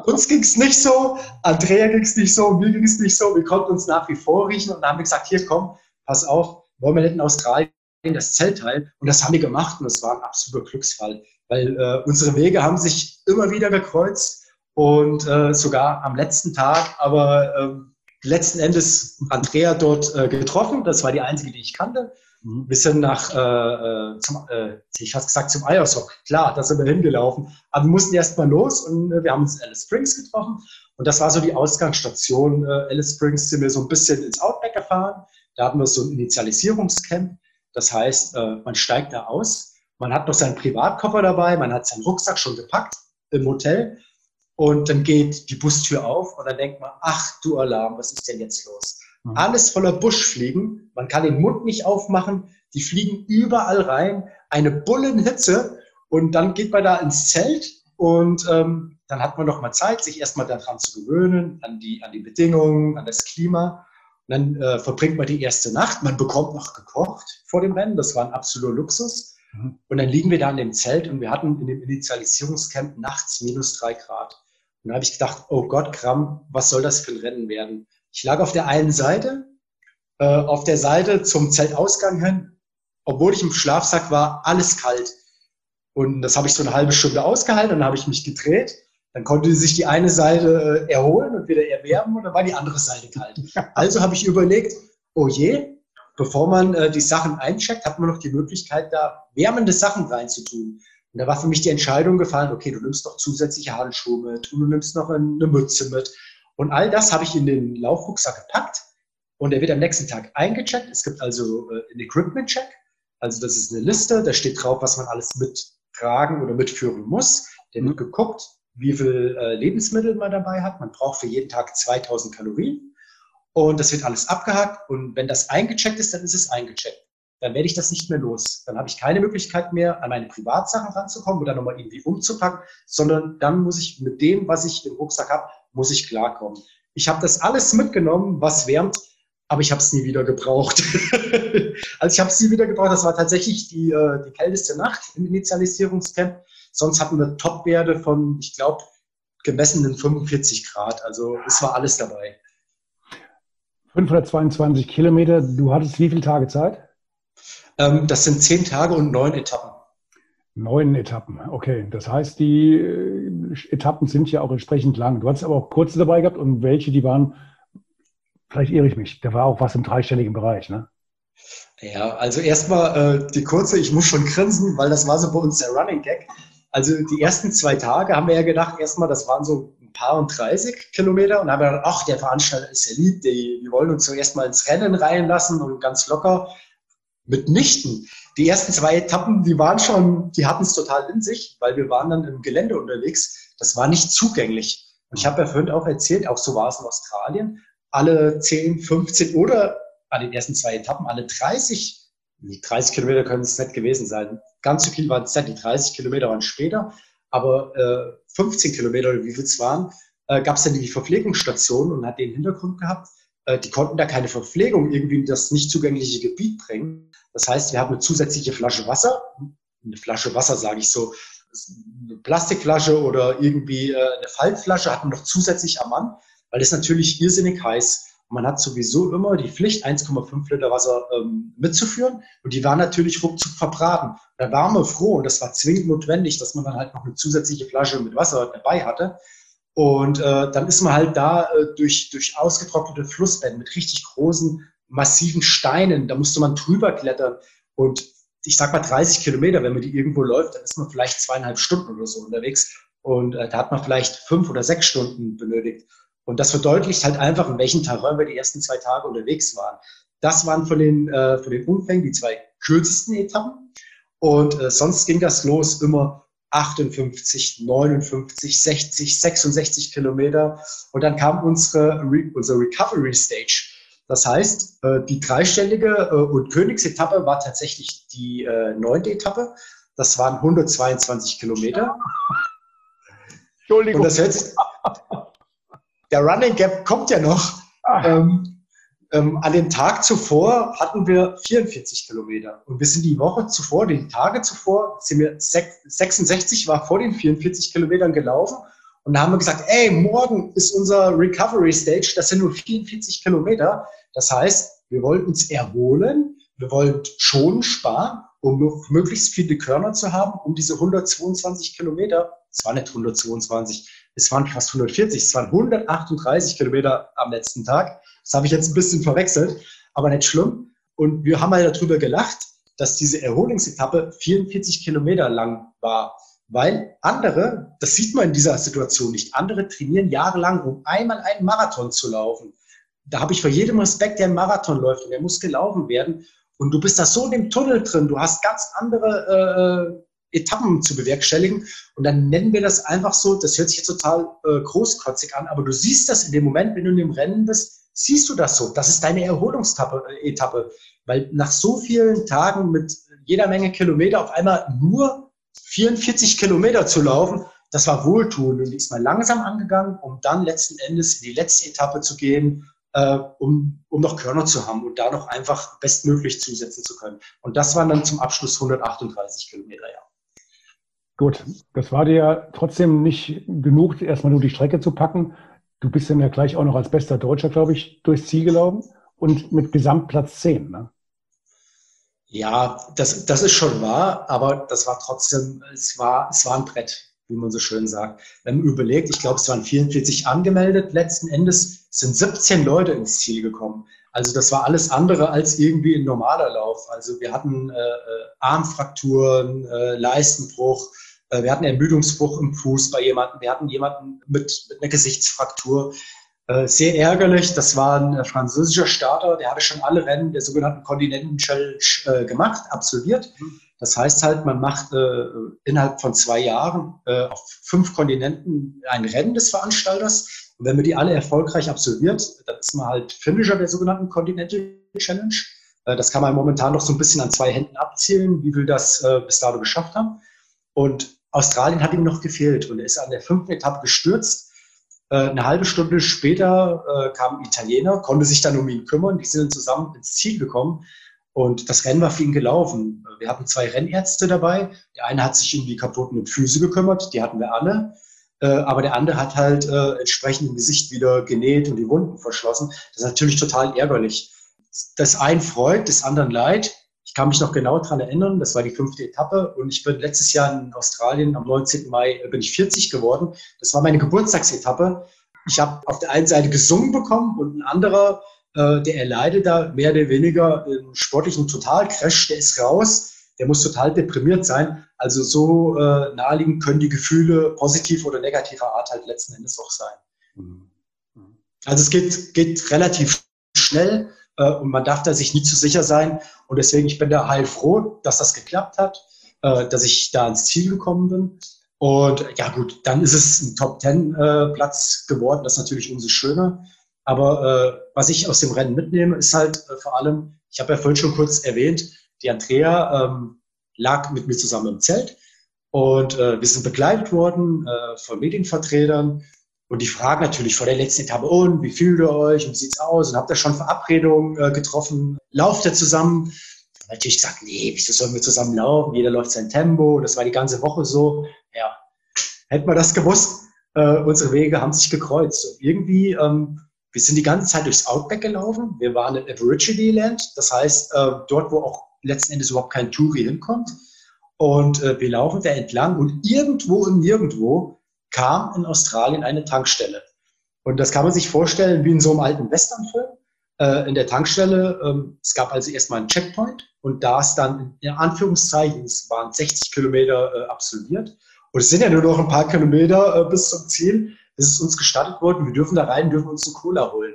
Uns ging es nicht so, Andrea ging es nicht so, mir ging es nicht so. Wir konnten uns nach wie vor riechen und dann haben wir gesagt, hier komm, pass auf, wollen wir nicht in Australien das Zelt teilen? Und das haben wir gemacht und das war ein absoluter Glücksfall, weil äh, unsere Wege haben sich immer wieder gekreuzt und äh, sogar am letzten Tag, aber äh, letzten Endes Andrea dort äh, getroffen. Das war die einzige, die ich kannte. Mhm. Wir sind nach, äh, äh zum, äh, ich fast gesagt, zum Eiersock. Klar, da sind wir hingelaufen. Aber wir mussten erst mal los und äh, wir haben uns in Alice Springs getroffen. Und das war so die Ausgangsstation. Äh, Alice Springs sind wir so ein bisschen ins Outback gefahren. Da hatten wir so ein Initialisierungscamp. Das heißt, äh, man steigt da aus. Man hat noch seinen Privatkoffer dabei. Man hat seinen Rucksack schon gepackt im Hotel. Und dann geht die Bustür auf und dann denkt man, ach du Alarm, was ist denn jetzt los? Mhm. Alles voller Buschfliegen. Man kann den Mund nicht aufmachen. Die fliegen überall rein. Eine Bullenhitze. Und dann geht man da ins Zelt und ähm, dann hat man noch mal Zeit, sich erstmal daran zu gewöhnen, an die, an die Bedingungen, an das Klima. Und dann äh, verbringt man die erste Nacht. Man bekommt noch gekocht vor dem Rennen. Das war ein absoluter Luxus. Mhm. Und dann liegen wir da in dem Zelt und wir hatten in dem Initialisierungscamp nachts minus drei Grad. Und da habe ich gedacht, oh Gott, Kram, was soll das für ein Rennen werden? Ich lag auf der einen Seite, äh, auf der Seite zum Zeltausgang hin, obwohl ich im Schlafsack war, alles kalt. Und das habe ich so eine halbe Stunde ausgehalten, dann habe ich mich gedreht. Dann konnte sich die eine Seite äh, erholen und wieder erwärmen und dann war die andere Seite kalt. [laughs] Also habe ich überlegt, oh je, bevor man äh, die Sachen eincheckt, hat man noch die Möglichkeit, da wärmende Sachen reinzutun. Und da war für mich die Entscheidung gefallen, okay, du nimmst noch zusätzliche Handschuhe mit und du nimmst noch eine Mütze mit. Und all das habe ich in den Laufrucksack gepackt und der wird am nächsten Tag eingecheckt. Es gibt also äh, einen Equipment-Check. Also das ist eine Liste, da steht drauf, was man alles mittragen oder mitführen muss. Der wird geguckt, wie viel äh, Lebensmittel man dabei hat. Man braucht für jeden Tag 2000 Kalorien. Und das wird alles abgehakt. Und wenn das eingecheckt ist, dann ist es eingecheckt dann werde ich das nicht mehr los. Dann habe ich keine Möglichkeit mehr, an meine Privatsachen ranzukommen oder nochmal irgendwie umzupacken, sondern dann muss ich mit dem, was ich im Rucksack habe, muss ich klarkommen. Ich habe das alles mitgenommen, was wärmt, aber ich habe es nie wieder gebraucht. [laughs] also ich habe es nie wieder gebraucht. Das war tatsächlich die, äh, die kälteste Nacht im Initialisierungscamp. Sonst hatten wir Topwerte von, ich glaube, gemessenen 45 Grad. Also es war alles dabei. 522 Kilometer. Du hattest wie viele Tage Zeit? Ähm, das sind zehn Tage und neun Etappen. Neun Etappen, okay. Das heißt, die äh, Etappen sind ja auch entsprechend lang. Du hattest aber auch kurze dabei gehabt und welche, die waren, vielleicht irre ich mich, da war auch was im dreistelligen Bereich, ne? Ja, also erstmal äh, die kurze, ich muss schon grinsen, weil das war so bei uns der Running Gag. Also die ersten zwei Tage haben wir ja gedacht, erstmal, das waren so ein paar und 30 Kilometer und haben wir gedacht, ach, der Veranstalter ist ja lieb, die, die wollen uns zuerst mal ins Rennen reinlassen und ganz locker. Mitnichten. Die ersten zwei Etappen, die waren schon, die hatten es total in sich, weil wir waren dann im Gelände unterwegs. Das war nicht zugänglich. Und ich habe ja vorhin auch erzählt, auch so war es in Australien, alle 10, 15 oder bei den ersten zwei Etappen alle 30, die 30 Kilometer können es nicht gewesen sein. Ganz so viel waren es nicht, die 30 Kilometer waren später, aber äh, 15 Kilometer oder wie viel es waren, äh, gab es dann die Verpflegungsstation und hat den Hintergrund gehabt, die konnten da keine Verpflegung irgendwie in das nicht zugängliche Gebiet bringen. Das heißt, wir haben eine zusätzliche Flasche Wasser, eine Flasche Wasser sage ich so, eine Plastikflasche oder irgendwie äh, eine Faltflasche hatten wir noch zusätzlich am Mann, weil es natürlich irrsinnig heiß. Man hat sowieso immer die Pflicht, 1,5 Liter Wasser ähm, mitzuführen. Und die waren natürlich ruckzuck verbraten. Da waren wir froh und das war zwingend notwendig, dass man dann halt noch eine zusätzliche Flasche mit Wasser dabei hatte. Und äh, dann ist man halt da äh, durch, durch ausgetrocknete Flussbetten mit richtig großen, massiven Steinen. Da musste man drüber klettern. Und ich sag mal 30 Kilometer, wenn man die irgendwo läuft, dann ist man vielleicht zweieinhalb Stunden oder so unterwegs. Und äh, da hat man vielleicht fünf oder sechs Stunden benötigt. Und das verdeutlicht halt einfach, in welchem Terrain wir die ersten zwei Tage unterwegs waren. Das waren von den, äh, von den Umfängen die zwei kürzesten Etappen. Und äh, sonst ging das los immer 58, 59, 60, 66 Kilometer. Und dann kam unsere, Re unsere Recovery Stage. Das heißt, äh, die dreistellige äh, und Königsetappe war tatsächlich die äh, neunte Etappe. Das waren 122 Kilometer. Entschuldigung. Und das hört sich, der Running Gap kommt ja noch. Ah. Ähm, ähm, an dem Tag zuvor hatten wir 44 Kilometer. Und wir sind die Woche zuvor, die Tage zuvor, sind wir 66 war vor den 44 Kilometern gelaufen. Und da haben wir gesagt, ey, morgen ist unser Recovery Stage, das sind nur 44 Kilometer. Das heißt, wir wollen uns erholen, wir wollen schon sparen, um möglichst viele Körner zu haben, um diese 122 Kilometer, es waren nicht 122, es waren fast 140, es waren 138 Kilometer am letzten Tag. Das habe ich jetzt ein bisschen verwechselt, aber nicht schlimm. Und wir haben halt darüber gelacht, dass diese Erholungsetappe 44 Kilometer lang war. Weil andere, das sieht man in dieser Situation nicht, andere trainieren jahrelang, um einmal einen Marathon zu laufen. Da habe ich vor jedem Respekt, der einen Marathon läuft und der muss gelaufen werden. Und du bist da so in dem Tunnel drin, du hast ganz andere äh, Etappen zu bewerkstelligen. Und dann nennen wir das einfach so, das hört sich jetzt total äh, großkotzig an, aber du siehst das in dem Moment, wenn du in dem Rennen bist, siehst du das so. Das ist deine Erholungsetappe, äh, weil nach so vielen Tagen mit jeder Menge Kilometer auf einmal nur 44 Kilometer zu laufen, das war wohltuend und ist mal langsam angegangen, um dann letzten Endes in die letzte Etappe zu gehen, äh, um, um noch Körner zu haben und da noch einfach bestmöglich zusetzen zu können. Und das waren dann zum Abschluss 138 Kilometer, ja. Gut, das war dir ja trotzdem nicht genug, erstmal nur die Strecke zu packen. Du bist dann ja gleich auch noch als bester Deutscher, glaube ich, durchs Ziel gelaufen und mit Gesamtplatz 10. Ne? Ja, das, das ist schon wahr, aber das war trotzdem, es war, es war ein Brett, wie man so schön sagt. Wenn man überlegt, ich glaube, es waren 44 angemeldet, letzten Endes sind 17 Leute ins Ziel gekommen. Also das war alles andere als irgendwie ein normaler Lauf. Also wir hatten äh, äh Armfrakturen, äh, Leistenbruch, wir hatten Ermüdungsbruch im Fuß bei jemandem. Wir hatten jemanden mit, mit einer Gesichtsfraktur. Äh, sehr ärgerlich. Das war ein äh, französischer Starter. Der hatte schon alle Rennen der sogenannten Kontinenten-Challenge gemacht, absolviert. Das heißt halt, man macht äh, innerhalb von zwei Jahren äh, auf fünf Kontinenten ein Rennen des Veranstalters. Und wenn man die alle erfolgreich absolviert, dann ist man halt Finisher der sogenannten Continental Challenge. Äh, das kann man momentan noch so ein bisschen an zwei Händen abzählen, wie wir das bis dato geschafft haben. Und Australien hat ihm noch gefehlt und er ist an der fünften Etappe gestürzt. Äh, eine halbe Stunde später äh, kam ein Italiener, konnte sich dann um ihn kümmern. Die sind zusammen ins Ziel gekommen und das Rennen war für ihn gelaufen. Wir hatten zwei Rennärzte dabei. Der eine hat sich um die kaputten Füße gekümmert, die hatten wir alle. Äh, aber der andere hat halt entsprechend im Gesicht wieder genäht und die Wunden verschlossen. Das ist natürlich total ärgerlich. Das einen freut, das anderen leid. Ich kann mich noch genau daran erinnern, das war die fünfte Etappe und ich bin letztes Jahr in Australien am 19. Mai bin ich 40 geworden. Das war meine Geburtstagsetappe. Ich habe auf der einen Seite gesungen bekommen und ein anderer, äh, der erleidet da mehr oder weniger einen sportlichen Totalcrash, der ist raus, der muss total deprimiert sein. Also so äh, naheliegend können die Gefühle positiv oder negativer Art halt letzten Endes auch sein. Mhm. Also es geht, geht relativ schnell äh, und man darf da sich nie zu sicher sein. Und deswegen, ich bin da heilfroh, dass das geklappt hat, äh, dass ich da ins Ziel gekommen bin. Und ja gut, dann ist es ein Top-10-Platz äh, geworden. Das ist natürlich umso schöner. Aber äh, was ich aus dem Rennen mitnehme, ist halt äh, vor allem, ich habe ja vorhin schon kurz erwähnt, die Andrea ähm, lag mit mir zusammen im Zelt und äh, wir sind begleitet worden äh, von Medienvertretern und die fragen natürlich vor der letzten Etappe, und wie fühlt ihr euch und wie sieht's aus und habt ihr schon Verabredungen äh, getroffen? Lauft ihr zusammen? natürlich gesagt, nee, wieso sollen wir zusammen laufen? Jeder läuft sein Tempo. Das war die ganze Woche so. Ja, hätten wir das gewusst, äh, unsere Wege haben sich gekreuzt. Und irgendwie, ähm, wir sind die ganze Zeit durchs Outback gelaufen. Wir waren in Aborigine Land, das heißt äh, dort, wo auch letzten Endes überhaupt kein Touri hinkommt. Und äh, wir laufen da entlang und irgendwo und nirgendwo kam in Australien eine Tankstelle. Und das kann man sich vorstellen wie in so einem alten Westernfilm äh, in der Tankstelle. Ähm, es gab also erstmal einen Checkpoint und da ist dann in Anführungszeichen, es waren 60 Kilometer äh, absolviert. Und es sind ja nur noch ein paar Kilometer äh, bis zum Ziel. Es ist uns gestattet worden, wir dürfen da rein, dürfen uns eine Cola holen.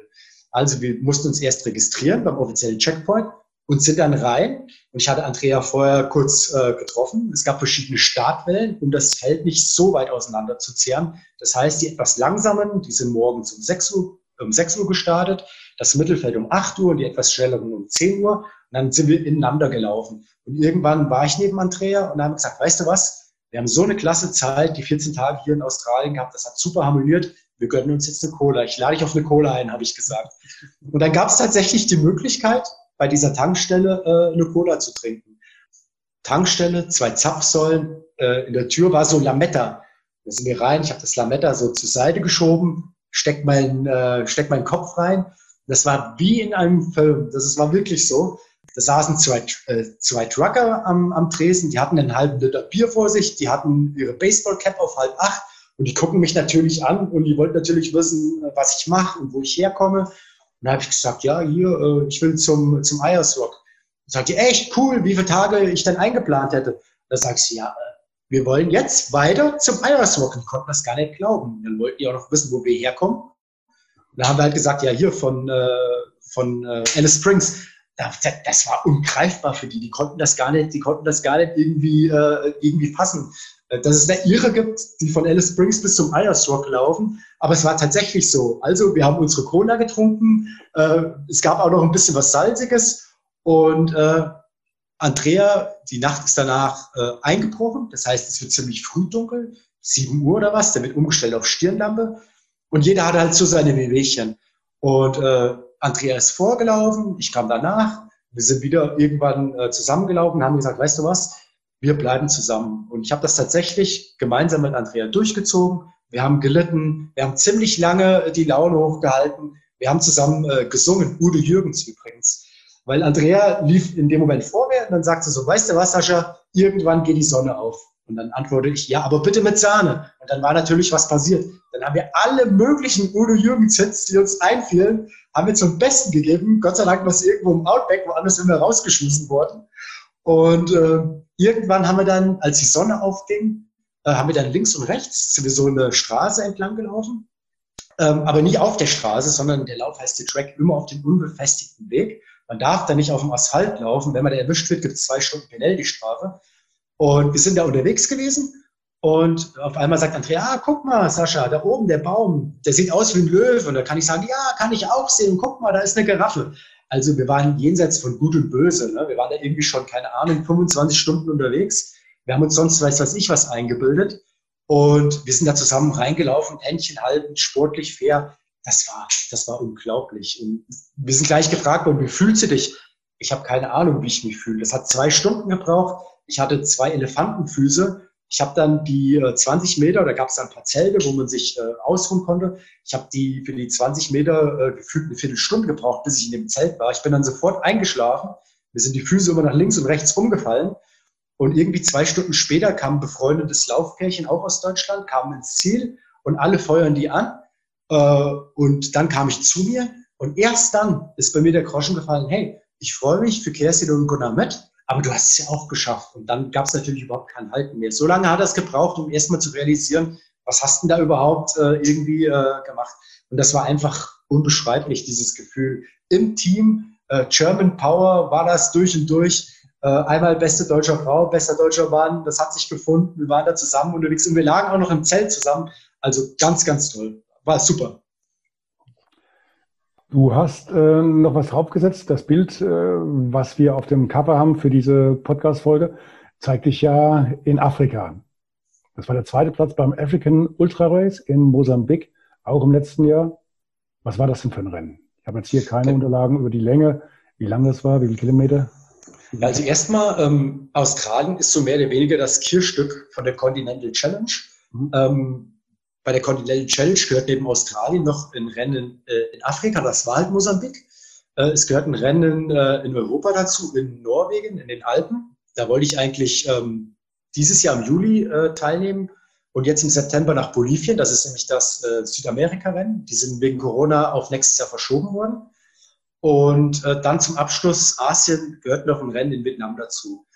Also wir mussten uns erst registrieren beim offiziellen Checkpoint und sind dann rein. Und ich hatte Andrea vorher kurz äh, getroffen. Es gab verschiedene Startwellen, um das Feld nicht so weit auseinander zu zehren. Das heißt, die etwas langsamen, die sind morgens um 6 Uhr, um 6 Uhr gestartet das Mittelfeld um 8 Uhr und die etwas schnelleren um 10 Uhr. Und dann sind wir ineinander gelaufen. Und irgendwann war ich neben Andrea und haben gesagt, weißt du was, wir haben so eine klasse Zeit, die 14 Tage hier in Australien gehabt, das hat super harmoniert. Wir gönnen uns jetzt eine Cola. Ich lade dich auf eine Cola ein, habe ich gesagt. Und dann gab es tatsächlich die Möglichkeit, bei dieser Tankstelle äh, eine Cola zu trinken. Tankstelle, zwei Zapfsäulen, äh, in der Tür war so Lametta. Da sind wir rein, ich habe das Lametta so zur Seite geschoben, steck meinen, äh, steck meinen Kopf rein das war wie in einem Film. Das ist, war wirklich so. Da saßen zwei, äh, zwei Trucker am, am Tresen, die hatten einen halben Liter Bier vor sich, die hatten ihre Baseballcap auf halb acht und die gucken mich natürlich an und die wollten natürlich wissen, was ich mache und wo ich herkomme. Und da habe ich gesagt, ja, hier, äh, ich will zum, zum. Und sagt die, echt cool, wie viele Tage ich denn eingeplant hätte. Da sagst du, ja, äh, wir wollen jetzt weiter zum Ayers Rock. Und konnten das gar nicht glauben. Dann wollten die auch noch wissen, wo wir herkommen. Und da haben wir halt gesagt, ja, hier von, äh, von äh, Alice Springs. Das war ungreifbar für die. Die konnten das gar nicht, die konnten das gar nicht irgendwie, äh, irgendwie fassen. Äh, dass es eine Irre gibt, die von Alice Springs bis zum Ayers Rock laufen. Aber es war tatsächlich so. Also, wir haben unsere Cola getrunken. Äh, es gab auch noch ein bisschen was Salziges. Und äh, Andrea, die Nacht ist danach äh, eingebrochen. Das heißt, es wird ziemlich früh dunkel. 7 Uhr oder was. Der wird umgestellt auf Stirnlampe. Und jeder hatte halt so seine Wehwehchen. Und äh, Andrea ist vorgelaufen, ich kam danach. Wir sind wieder irgendwann äh, zusammengelaufen und haben gesagt, weißt du was, wir bleiben zusammen. Und ich habe das tatsächlich gemeinsam mit Andrea durchgezogen. Wir haben gelitten, wir haben ziemlich lange die Laune hochgehalten. Wir haben zusammen äh, gesungen, Udo Jürgens übrigens. Weil Andrea lief in dem Moment vor mir und dann sagte so, weißt du was, Sascha, irgendwann geht die Sonne auf. Und dann antworte ich, ja, aber bitte mit Sahne. Und dann war natürlich was passiert. Dann haben wir alle möglichen Udo Jürgens Hits, die uns einfielen, haben wir zum Besten gegeben. Gott sei Dank war es irgendwo im Outback, woanders sind wir rausgeschmissen worden. Und äh, irgendwann haben wir dann, als die Sonne aufging, äh, haben wir dann links und rechts sind wir so eine Straße entlang gelaufen. Ähm, aber nie auf der Straße, sondern der Lauf heißt der Track immer auf dem unbefestigten Weg. Man darf da nicht auf dem Asphalt laufen. Wenn man da erwischt wird, gibt es zwei Stunden Penalty-Strafe. Und wir sind da unterwegs gewesen und auf einmal sagt Andrea, ah, guck mal, Sascha, da oben der Baum, der sieht aus wie ein Löwe. Und da kann ich sagen, ja, kann ich auch sehen. Guck mal, da ist eine Giraffe. Also wir waren jenseits von Gut und Böse. Ne? Wir waren da irgendwie schon, keine Ahnung, 25 Stunden unterwegs. Wir haben uns sonst weiß was ich was eingebildet. Und wir sind da zusammen reingelaufen, Händchen halten, sportlich fair. Das war, das war unglaublich. Und wir sind gleich gefragt worden, wie fühlst du dich? Ich habe keine Ahnung, wie ich mich fühle. Das hat zwei Stunden gebraucht. Ich hatte zwei Elefantenfüße. Ich habe dann die äh, 20 Meter, da gab es ein paar Zelte, wo man sich äh, ausruhen konnte. Ich habe die für die 20 Meter äh, gefühlt eine Viertelstunde gebraucht, bis ich in dem Zelt war. Ich bin dann sofort eingeschlafen. Mir sind die Füße immer nach links und rechts rumgefallen. Und irgendwie zwei Stunden später kam ein befreundetes Laufpärchen auch aus Deutschland, kamen ins Ziel und alle feuern die an. Äh, und dann kam ich zu mir und erst dann ist bei mir der Groschen gefallen, hey, ich freue mich für Kerstin und Gunnar mit, aber du hast es ja auch geschafft. Und dann gab es natürlich überhaupt kein Halten mehr. So lange hat es gebraucht, um erstmal zu realisieren, was hast du da überhaupt äh, irgendwie äh, gemacht? Und das war einfach unbeschreiblich, dieses Gefühl. Im Team, äh, German Power war das durch und durch. Äh, einmal beste deutsche Frau, bester deutscher Mann, das hat sich gefunden. Wir waren da zusammen unterwegs und wir lagen auch noch im Zelt zusammen. Also ganz, ganz toll. War super. Du hast äh, noch was draufgesetzt. Das Bild, äh, was wir auf dem Cover haben für diese Podcast-Folge, zeigt dich ja in Afrika. Das war der zweite Platz beim African Ultra Race in Mosambik, auch im letzten Jahr. Was war das denn für ein Rennen? Ich habe jetzt hier keine Unterlagen über die Länge, wie lang das war, wie viele Kilometer. Also erstmal, ähm, Australien ist so mehr oder weniger das Kirchstück von der Continental Challenge. Mhm. Ähm, bei der Continental Challenge gehört neben Australien noch ein Rennen äh, in Afrika, das war halt Mosambik. Äh, es gehört ein Rennen äh, in Europa dazu, in Norwegen, in den Alpen. Da wollte ich eigentlich ähm, dieses Jahr im Juli teilnehmen und jetzt im September nach Bolivien. Das ist nämlich das Südamerika-Rennen. Die sind wegen Corona auf nächstes Jahr verschoben worden. Und dann zum Abschluss Asien gehört noch ein Rennen in Vietnam dazu.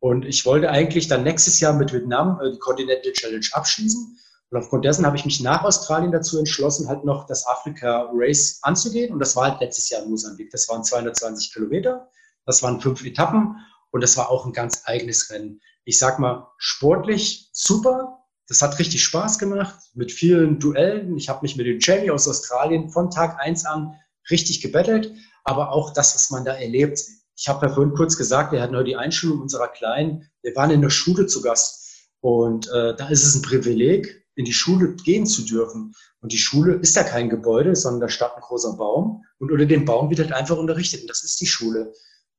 Und ich wollte eigentlich dann nächstes Jahr mit Vietnam die Continental Challenge abschließen. Und aufgrund dessen habe ich mich nach Australien dazu entschlossen, halt noch das Afrika Race anzugehen. Und das war halt letztes Jahr in Mosambik. Das waren 220 Kilometer. Das waren fünf Etappen. Und das war auch ein ganz eigenes Rennen. Ich sag mal, sportlich super. Das hat richtig Spaß gemacht mit vielen Duellen. Ich habe mich mit dem Jamie aus Australien von Tag eins an richtig gebettelt. Aber auch das, was man da erlebt. Ich habe ja vorhin kurz gesagt, wir hatten heute die Einschulung unserer Kleinen. Wir waren in der Schule zu Gast. Und äh, da ist es ein Privileg, in die Schule gehen zu dürfen. Und die Schule ist ja kein Gebäude, sondern da steht ein großer Baum. Und unter dem Baum wird halt einfach unterrichtet. Und das ist die Schule.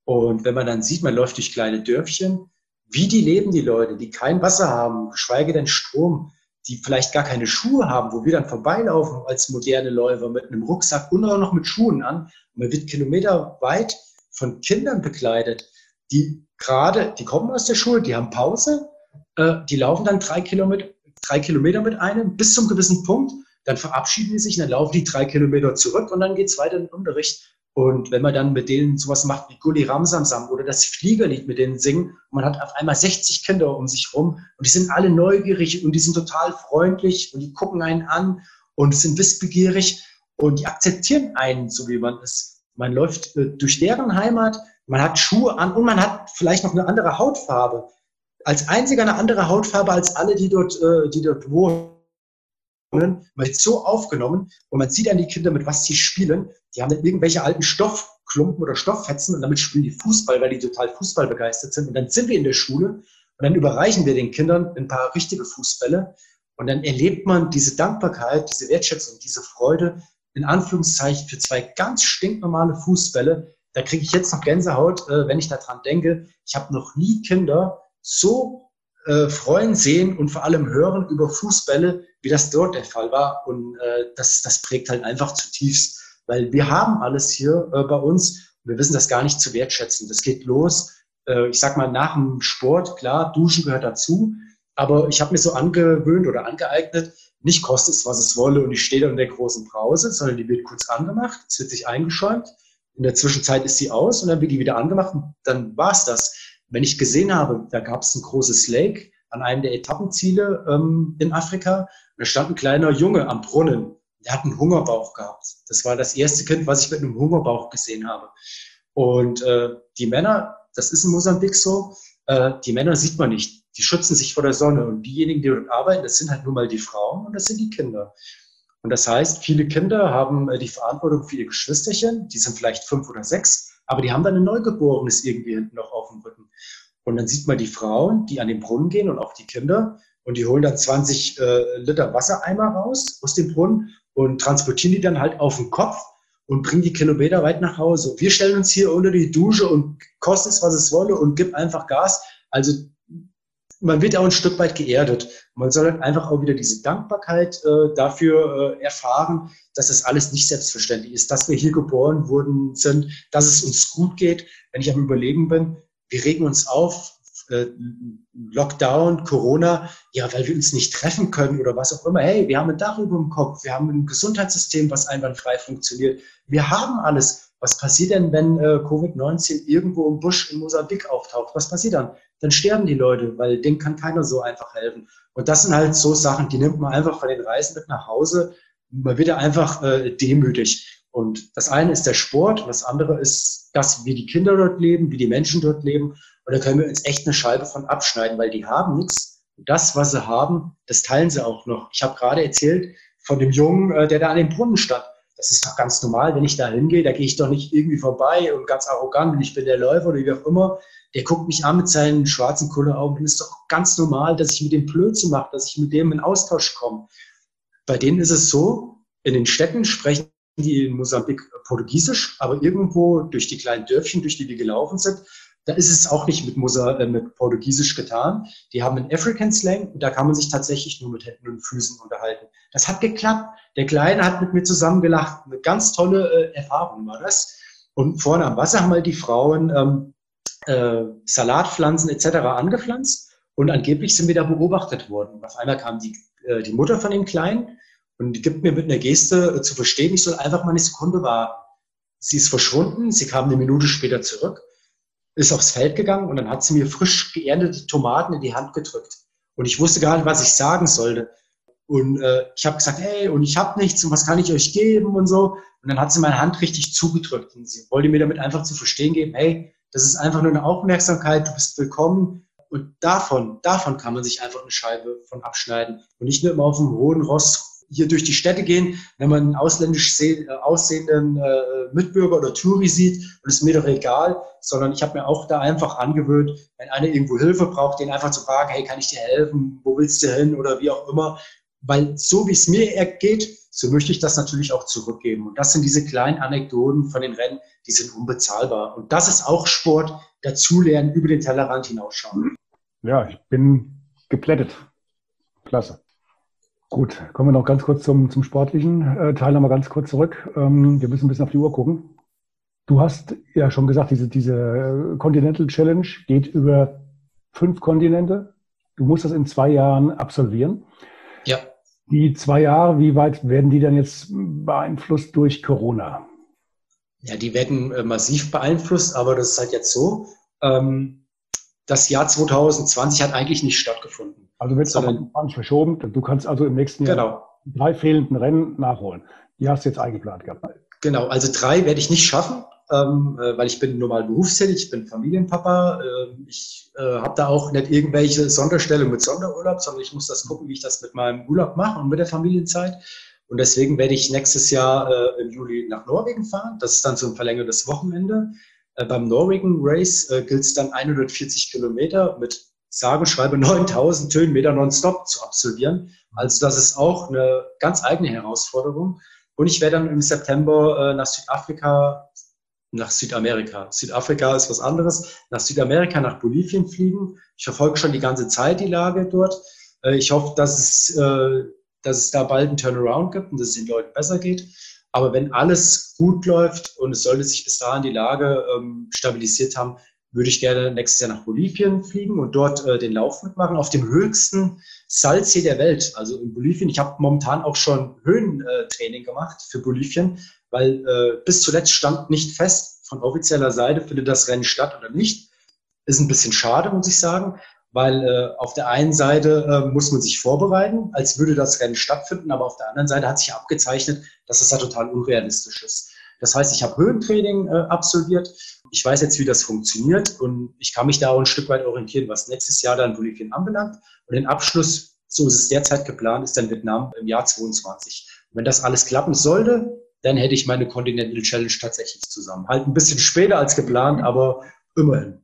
Und wenn man dann sieht, man läuft durch kleine Dörfchen, wie die leben die Leute, die kein Wasser haben, geschweige denn Strom, die vielleicht gar keine Schuhe haben, wo wir dann vorbeilaufen als moderne Läufer mit einem Rucksack und auch noch mit Schuhen an. Man wird kilometerweit von Kindern begleitet, die gerade, die kommen aus der Schule, die haben Pause, äh, die laufen dann drei Kilometer, drei Kilometer mit einem bis zum gewissen Punkt, dann verabschieden die sich, dann laufen die drei Kilometer zurück und dann geht es weiter in den Unterricht. Und wenn man dann mit denen sowas macht wie Gulli Ramsamsam oder das Fliegerlied mit denen singen, und man hat auf einmal 60 Kinder um sich rum und die sind alle neugierig und die sind total freundlich und die gucken einen an und sind wissbegierig und die akzeptieren einen, so wie man ist. Man läuft äh, durch deren Heimat, man hat Schuhe an und man hat vielleicht noch eine andere Hautfarbe als einziger eine andere Hautfarbe als alle, die dort, äh, die dort wohnen. Man wird so aufgenommen und man sieht an die Kinder, mit was sie spielen. Die haben dann irgendwelche alten Stoffklumpen oder Stofffetzen und damit spielen die Fußball, weil die total Fußball begeistert sind. Und dann sind wir in der Schule und dann überreichen wir den Kindern ein paar richtige Fußbälle. Und dann erlebt man diese Dankbarkeit, diese Wertschätzung, diese Freude, in Anführungszeichen, für zwei ganz stinknormale Fußbälle. Da kriege ich jetzt noch Gänsehaut, äh, wenn ich daran denke. Ich habe noch nie Kinder so äh, freuen sehen und vor allem hören über Fußbälle, wie das dort der Fall war. Und äh, das, das prägt halt einfach zutiefst, weil wir haben alles hier äh, bei uns. Wir wissen das gar nicht zu wertschätzen. Das geht los. Äh, ich sag mal, nach dem Sport, klar, Duschen gehört dazu. Aber ich habe mir so angewöhnt oder angeeignet, nicht kostet es, was es wolle und ich stehe da in der großen Brause, sondern die wird kurz angemacht, es wird sich eingeschäumt. In der Zwischenzeit ist sie aus und dann wird die wieder angemacht und dann war's das. Wenn ich gesehen habe, da gab es ein großes Lake an einem der Etappenziele ähm, in Afrika, da stand ein kleiner Junge am Brunnen. Der hat einen Hungerbauch gehabt. Das war das erste Kind, was ich mit einem Hungerbauch gesehen habe. Und äh, die Männer, das ist in Mosambik so, äh, die Männer sieht man nicht. Die schützen sich vor der Sonne. Und diejenigen, die dort arbeiten, das sind halt nur mal die Frauen und das sind die Kinder. Und das heißt, viele Kinder haben äh, die Verantwortung für ihr Geschwisterchen, die sind vielleicht fünf oder sechs, aber die haben dann ein Neugeborenes irgendwie hinten noch auf dem Rücken. Und dann sieht man die Frauen, die an den Brunnen gehen und auch die Kinder und die holen dann 20 äh, Liter Wassereimer raus aus dem Brunnen und transportieren die dann halt auf den Kopf und bringen die Kilometer weit nach Hause. Wir stellen uns hier unter die Dusche und kostet es, was es wolle und gib einfach Gas. Also man wird auch ein Stück weit geerdet. Man soll halt einfach auch wieder diese Dankbarkeit äh, dafür äh, erfahren, dass das alles nicht selbstverständlich ist, dass wir hier geboren wurden sind, dass es uns gut geht, wenn ich am Überleben bin. Wir regen uns auf, äh, Lockdown, Corona, ja, weil wir uns nicht treffen können oder was auch immer. Hey, wir haben ein Dach über dem Kopf, wir haben ein Gesundheitssystem, was einwandfrei funktioniert. Wir haben alles. Was passiert denn, wenn äh, Covid-19 irgendwo im Busch in Mosambik auftaucht? Was passiert dann? Dann sterben die Leute, weil denen kann keiner so einfach helfen. Und das sind halt so Sachen, die nimmt man einfach von den Reisen mit nach Hause. Man wird ja einfach äh, demütig. Und das eine ist der Sport, das andere ist das, wie die Kinder dort leben, wie die Menschen dort leben. Und da können wir uns echt eine Scheibe von abschneiden, weil die haben nichts. Das, was sie haben, das teilen sie auch noch. Ich habe gerade erzählt von dem Jungen, äh, der da an dem Brunnen stand das ist doch ganz normal, wenn ich da hingehe, da gehe ich doch nicht irgendwie vorbei und ganz arrogant und ich bin der Läufer oder wie auch immer. Der guckt mich an mit seinen schwarzen Kulleraugen. Und es ist doch ganz normal, dass ich mit dem Blödsinn mache, dass ich mit dem in Austausch komme. Bei denen ist es so, in den Städten sprechen die in Mosambik Portugiesisch, aber irgendwo durch die kleinen Dörfchen, durch die wir gelaufen sind, da ist es auch nicht mit, Musa, äh, mit Portugiesisch getan. Die haben einen African Slang und da kann man sich tatsächlich nur mit Händen und Füßen unterhalten. Das hat geklappt. Der Kleine hat mit mir zusammen gelacht. Eine ganz tolle äh, Erfahrung war das. Und vorne am Wasser haben halt die Frauen ähm, äh, Salatpflanzen etc. angepflanzt und angeblich sind wir da beobachtet worden. Und auf einmal kam die, äh, die Mutter von dem Kleinen und die gibt mir mit einer Geste äh, zu verstehen, ich soll einfach mal eine Sekunde warten. Sie ist verschwunden, sie kam eine Minute später zurück ist aufs Feld gegangen und dann hat sie mir frisch geerntete Tomaten in die Hand gedrückt. Und ich wusste gar nicht, was ich sagen sollte. Und äh, ich habe gesagt, hey, und ich habe nichts und was kann ich euch geben und so. Und dann hat sie meine Hand richtig zugedrückt und sie wollte mir damit einfach zu verstehen geben, hey, das ist einfach nur eine Aufmerksamkeit, du bist willkommen. Und davon, davon kann man sich einfach eine Scheibe von abschneiden und nicht nur immer auf dem hohen Ross hier durch die Städte gehen, wenn man einen ausländisch äh, aussehenden äh, Mitbürger oder Touri sieht, und es ist mir doch egal, sondern ich habe mir auch da einfach angewöhnt, wenn einer irgendwo Hilfe braucht, den einfach zu fragen, hey, kann ich dir helfen, wo willst du hin oder wie auch immer, weil so wie es mir geht, so möchte ich das natürlich auch zurückgeben. Und das sind diese kleinen Anekdoten von den Rennen, die sind unbezahlbar. Und das ist auch Sport, dazulernen, über den Tellerrand hinausschauen. Ja, ich bin geplättet. Klasse. Gut, kommen wir noch ganz kurz zum, zum sportlichen äh, Teil nochmal ganz kurz zurück. Ähm, wir müssen ein bisschen auf die Uhr gucken. Du hast ja schon gesagt, diese, diese Continental Challenge geht über fünf Kontinente. Du musst das in zwei Jahren absolvieren. Ja. Die zwei Jahre, wie weit werden die dann jetzt beeinflusst durch Corona? Ja, die werden äh, massiv beeinflusst, aber das ist halt jetzt so. Ähm, das Jahr 2020 hat eigentlich nicht stattgefunden. Also wird es auf 20 verschoben. Du kannst also im nächsten Jahr genau. drei fehlenden Rennen nachholen. Die hast du jetzt eingeplant gehabt. Genau, also drei werde ich nicht schaffen, ähm, äh, weil ich bin normal berufstätig, ich bin Familienpapa. Äh, ich äh, habe da auch nicht irgendwelche Sonderstellung mit Sonderurlaub, sondern ich muss das gucken, wie ich das mit meinem Urlaub mache und mit der Familienzeit. Und deswegen werde ich nächstes Jahr äh, im Juli nach Norwegen fahren. Das ist dann so ein verlängertes Wochenende. Äh, beim Norwegen Race äh, gilt es dann 140 Kilometer mit sage schreibe 9000 [laughs] Höhenmeter nonstop zu absolvieren. Also das ist auch eine ganz eigene Herausforderung. Und ich werde dann im September äh, nach Südafrika, nach Südamerika. Südafrika ist was anderes. Nach Südamerika, nach Bolivien fliegen. Ich verfolge schon die ganze Zeit die Lage dort. Äh, ich hoffe, dass es, äh, dass es da bald einen Turnaround gibt und dass es den Leuten besser geht. Aber wenn alles gut läuft und es sollte sich bis dahin die Lage ähm, stabilisiert haben, würde ich gerne nächstes Jahr nach Bolivien fliegen und dort äh, den Lauf mitmachen auf dem höchsten Salzsee der Welt. Also in Bolivien. Ich habe momentan auch schon Höhentraining gemacht für Bolivien, weil äh, bis zuletzt stand nicht fest von offizieller Seite, findet das Rennen statt oder nicht. Ist ein bisschen schade, muss ich sagen, weil äh, auf der einen Seite äh, muss man sich vorbereiten, als würde das Rennen stattfinden, aber auf der anderen Seite hat sich abgezeichnet, dass es das ja total unrealistisch ist. Das heißt, ich habe Höhentraining äh, absolviert. Ich weiß jetzt, wie das funktioniert und ich kann mich da auch ein Stück weit orientieren, was nächstes Jahr dann Bolivien anbelangt. Und den Abschluss, so ist es derzeit geplant, ist dann Vietnam im Jahr 22. Und wenn das alles klappen sollte, dann hätte ich meine Continental Challenge tatsächlich zusammen. Halt ein bisschen später als geplant, aber immerhin.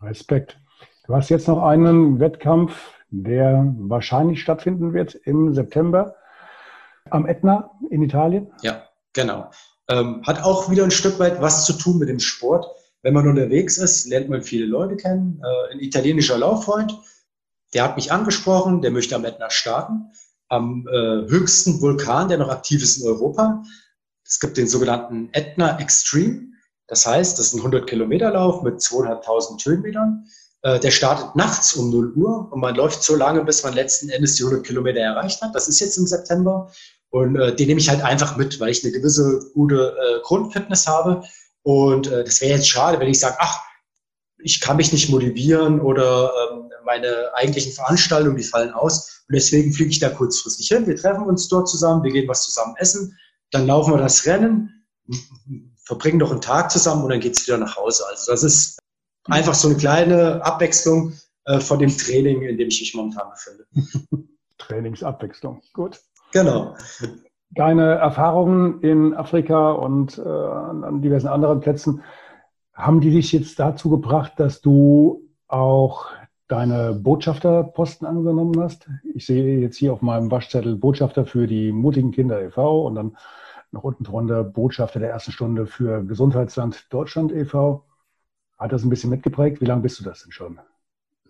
Respekt. Du hast jetzt noch einen Wettkampf, der wahrscheinlich stattfinden wird im September am Etna in Italien. Ja, genau. Ähm, hat auch wieder ein Stück weit was zu tun mit dem Sport. Wenn man unterwegs ist, lernt man viele Leute kennen. Äh, ein italienischer Lauffreund der hat mich angesprochen, der möchte am Ätna starten, am äh, höchsten Vulkan, der noch aktiv ist in Europa. Es gibt den sogenannten Ätna Extreme. Das heißt, das ist ein 100 Kilometer Lauf mit 200.000 Höhenmetern. Äh, der startet nachts um 0 Uhr und man läuft so lange, bis man letzten Endes die 100 Kilometer erreicht hat. Das ist jetzt im September. Und äh, den nehme ich halt einfach mit, weil ich eine gewisse gute äh, Grundfitness habe. Und äh, das wäre jetzt schade, wenn ich sage, ach, ich kann mich nicht motivieren oder ähm, meine eigentlichen Veranstaltungen, die fallen aus. Und deswegen fliege ich da kurzfristig hin. Wir treffen uns dort zusammen, wir gehen was zusammen essen, dann laufen wir das Rennen, verbringen noch einen Tag zusammen und dann geht es wieder nach Hause. Also das ist einfach so eine kleine Abwechslung äh, von dem Training, in dem ich mich momentan befinde. [laughs] [laughs] Trainingsabwechslung, gut. Genau. Deine Erfahrungen in Afrika und äh, an diversen anderen Plätzen, haben die dich jetzt dazu gebracht, dass du auch deine Botschafterposten angenommen hast? Ich sehe jetzt hier auf meinem Waschzettel Botschafter für die mutigen Kinder e.V. und dann noch unten drunter Botschafter der ersten Stunde für Gesundheitsland Deutschland e.V. Hat das ein bisschen mitgeprägt? Wie lange bist du das denn schon?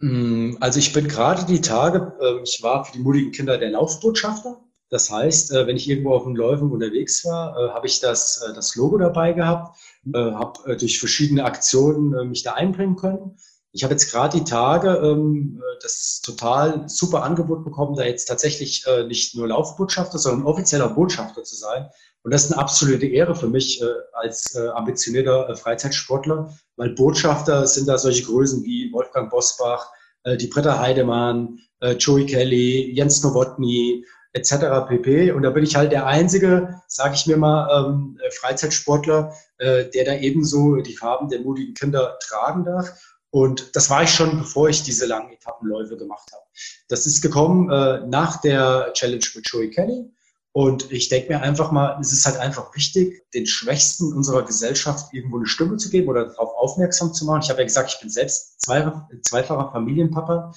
Mm, also ich bin gerade die Tage, ähm, ich war für die mutigen Kinder der Laufbotschafter. Das heißt, äh, wenn ich irgendwo auf den Läufen unterwegs war, äh, habe ich das, äh, das Logo dabei gehabt, habe durch verschiedene Aktionen mich da einbringen können. Ich habe jetzt gerade die Tage ähm, das total super Angebot bekommen, da jetzt tatsächlich nicht nur Laufbotschafter, sondern offizieller Botschafter zu sein. Und das ist eine absolute Ehre für mich als ambitionierter Freizeitsportler, weil Botschafter sind da solche Größen wie Wolfgang Bosbach, die Britta Heidemann, Joey Kelly, Jens Nowotny, etc. pp. Und da bin ich halt der einzige, sage ich mir mal, ähm, Freizeitsportler, äh, der da ebenso die Farben der mutigen Kinder tragen darf. Und das war ich schon, bevor ich diese langen Etappenläufe gemacht habe. Das ist gekommen äh, nach der Challenge mit Joey Kelly. Und ich denke mir einfach mal, es ist halt einfach wichtig, den Schwächsten unserer Gesellschaft irgendwo eine Stimme zu geben oder darauf aufmerksam zu machen. Ich habe ja gesagt, ich bin selbst zweifacher Familienpapa.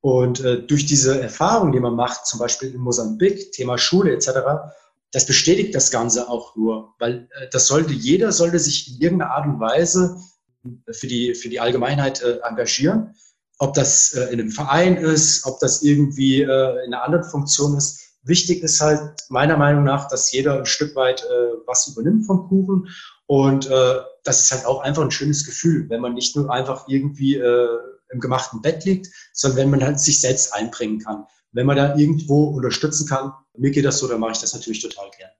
Und äh, durch diese Erfahrung, die man macht, zum Beispiel in Mosambik, Thema Schule etc., das bestätigt das Ganze auch nur, weil äh, das sollte jeder sollte sich in irgendeiner Art und Weise für die für die Allgemeinheit äh, engagieren, ob das äh, in einem Verein ist, ob das irgendwie äh, in einer anderen Funktion ist. Wichtig ist halt meiner Meinung nach, dass jeder ein Stück weit äh, was übernimmt vom Kuchen und äh, das ist halt auch einfach ein schönes Gefühl, wenn man nicht nur einfach irgendwie äh, im gemachten Bett liegt, sondern wenn man halt sich selbst einbringen kann. Wenn man da irgendwo unterstützen kann, mir geht das so, dann mache ich das natürlich total gern.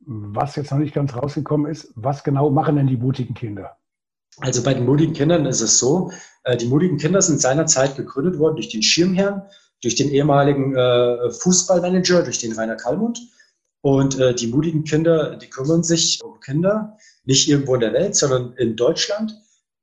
Was jetzt noch nicht ganz rausgekommen ist, was genau machen denn die mutigen Kinder? Also bei den mutigen Kindern ist es so, äh, die mutigen Kinder sind seinerzeit gegründet worden durch den Schirmherrn, durch den ehemaligen äh, Fußballmanager, durch den Rainer Kallmund. Und äh, die mutigen Kinder, die kümmern sich um Kinder, nicht irgendwo in der Welt, sondern in Deutschland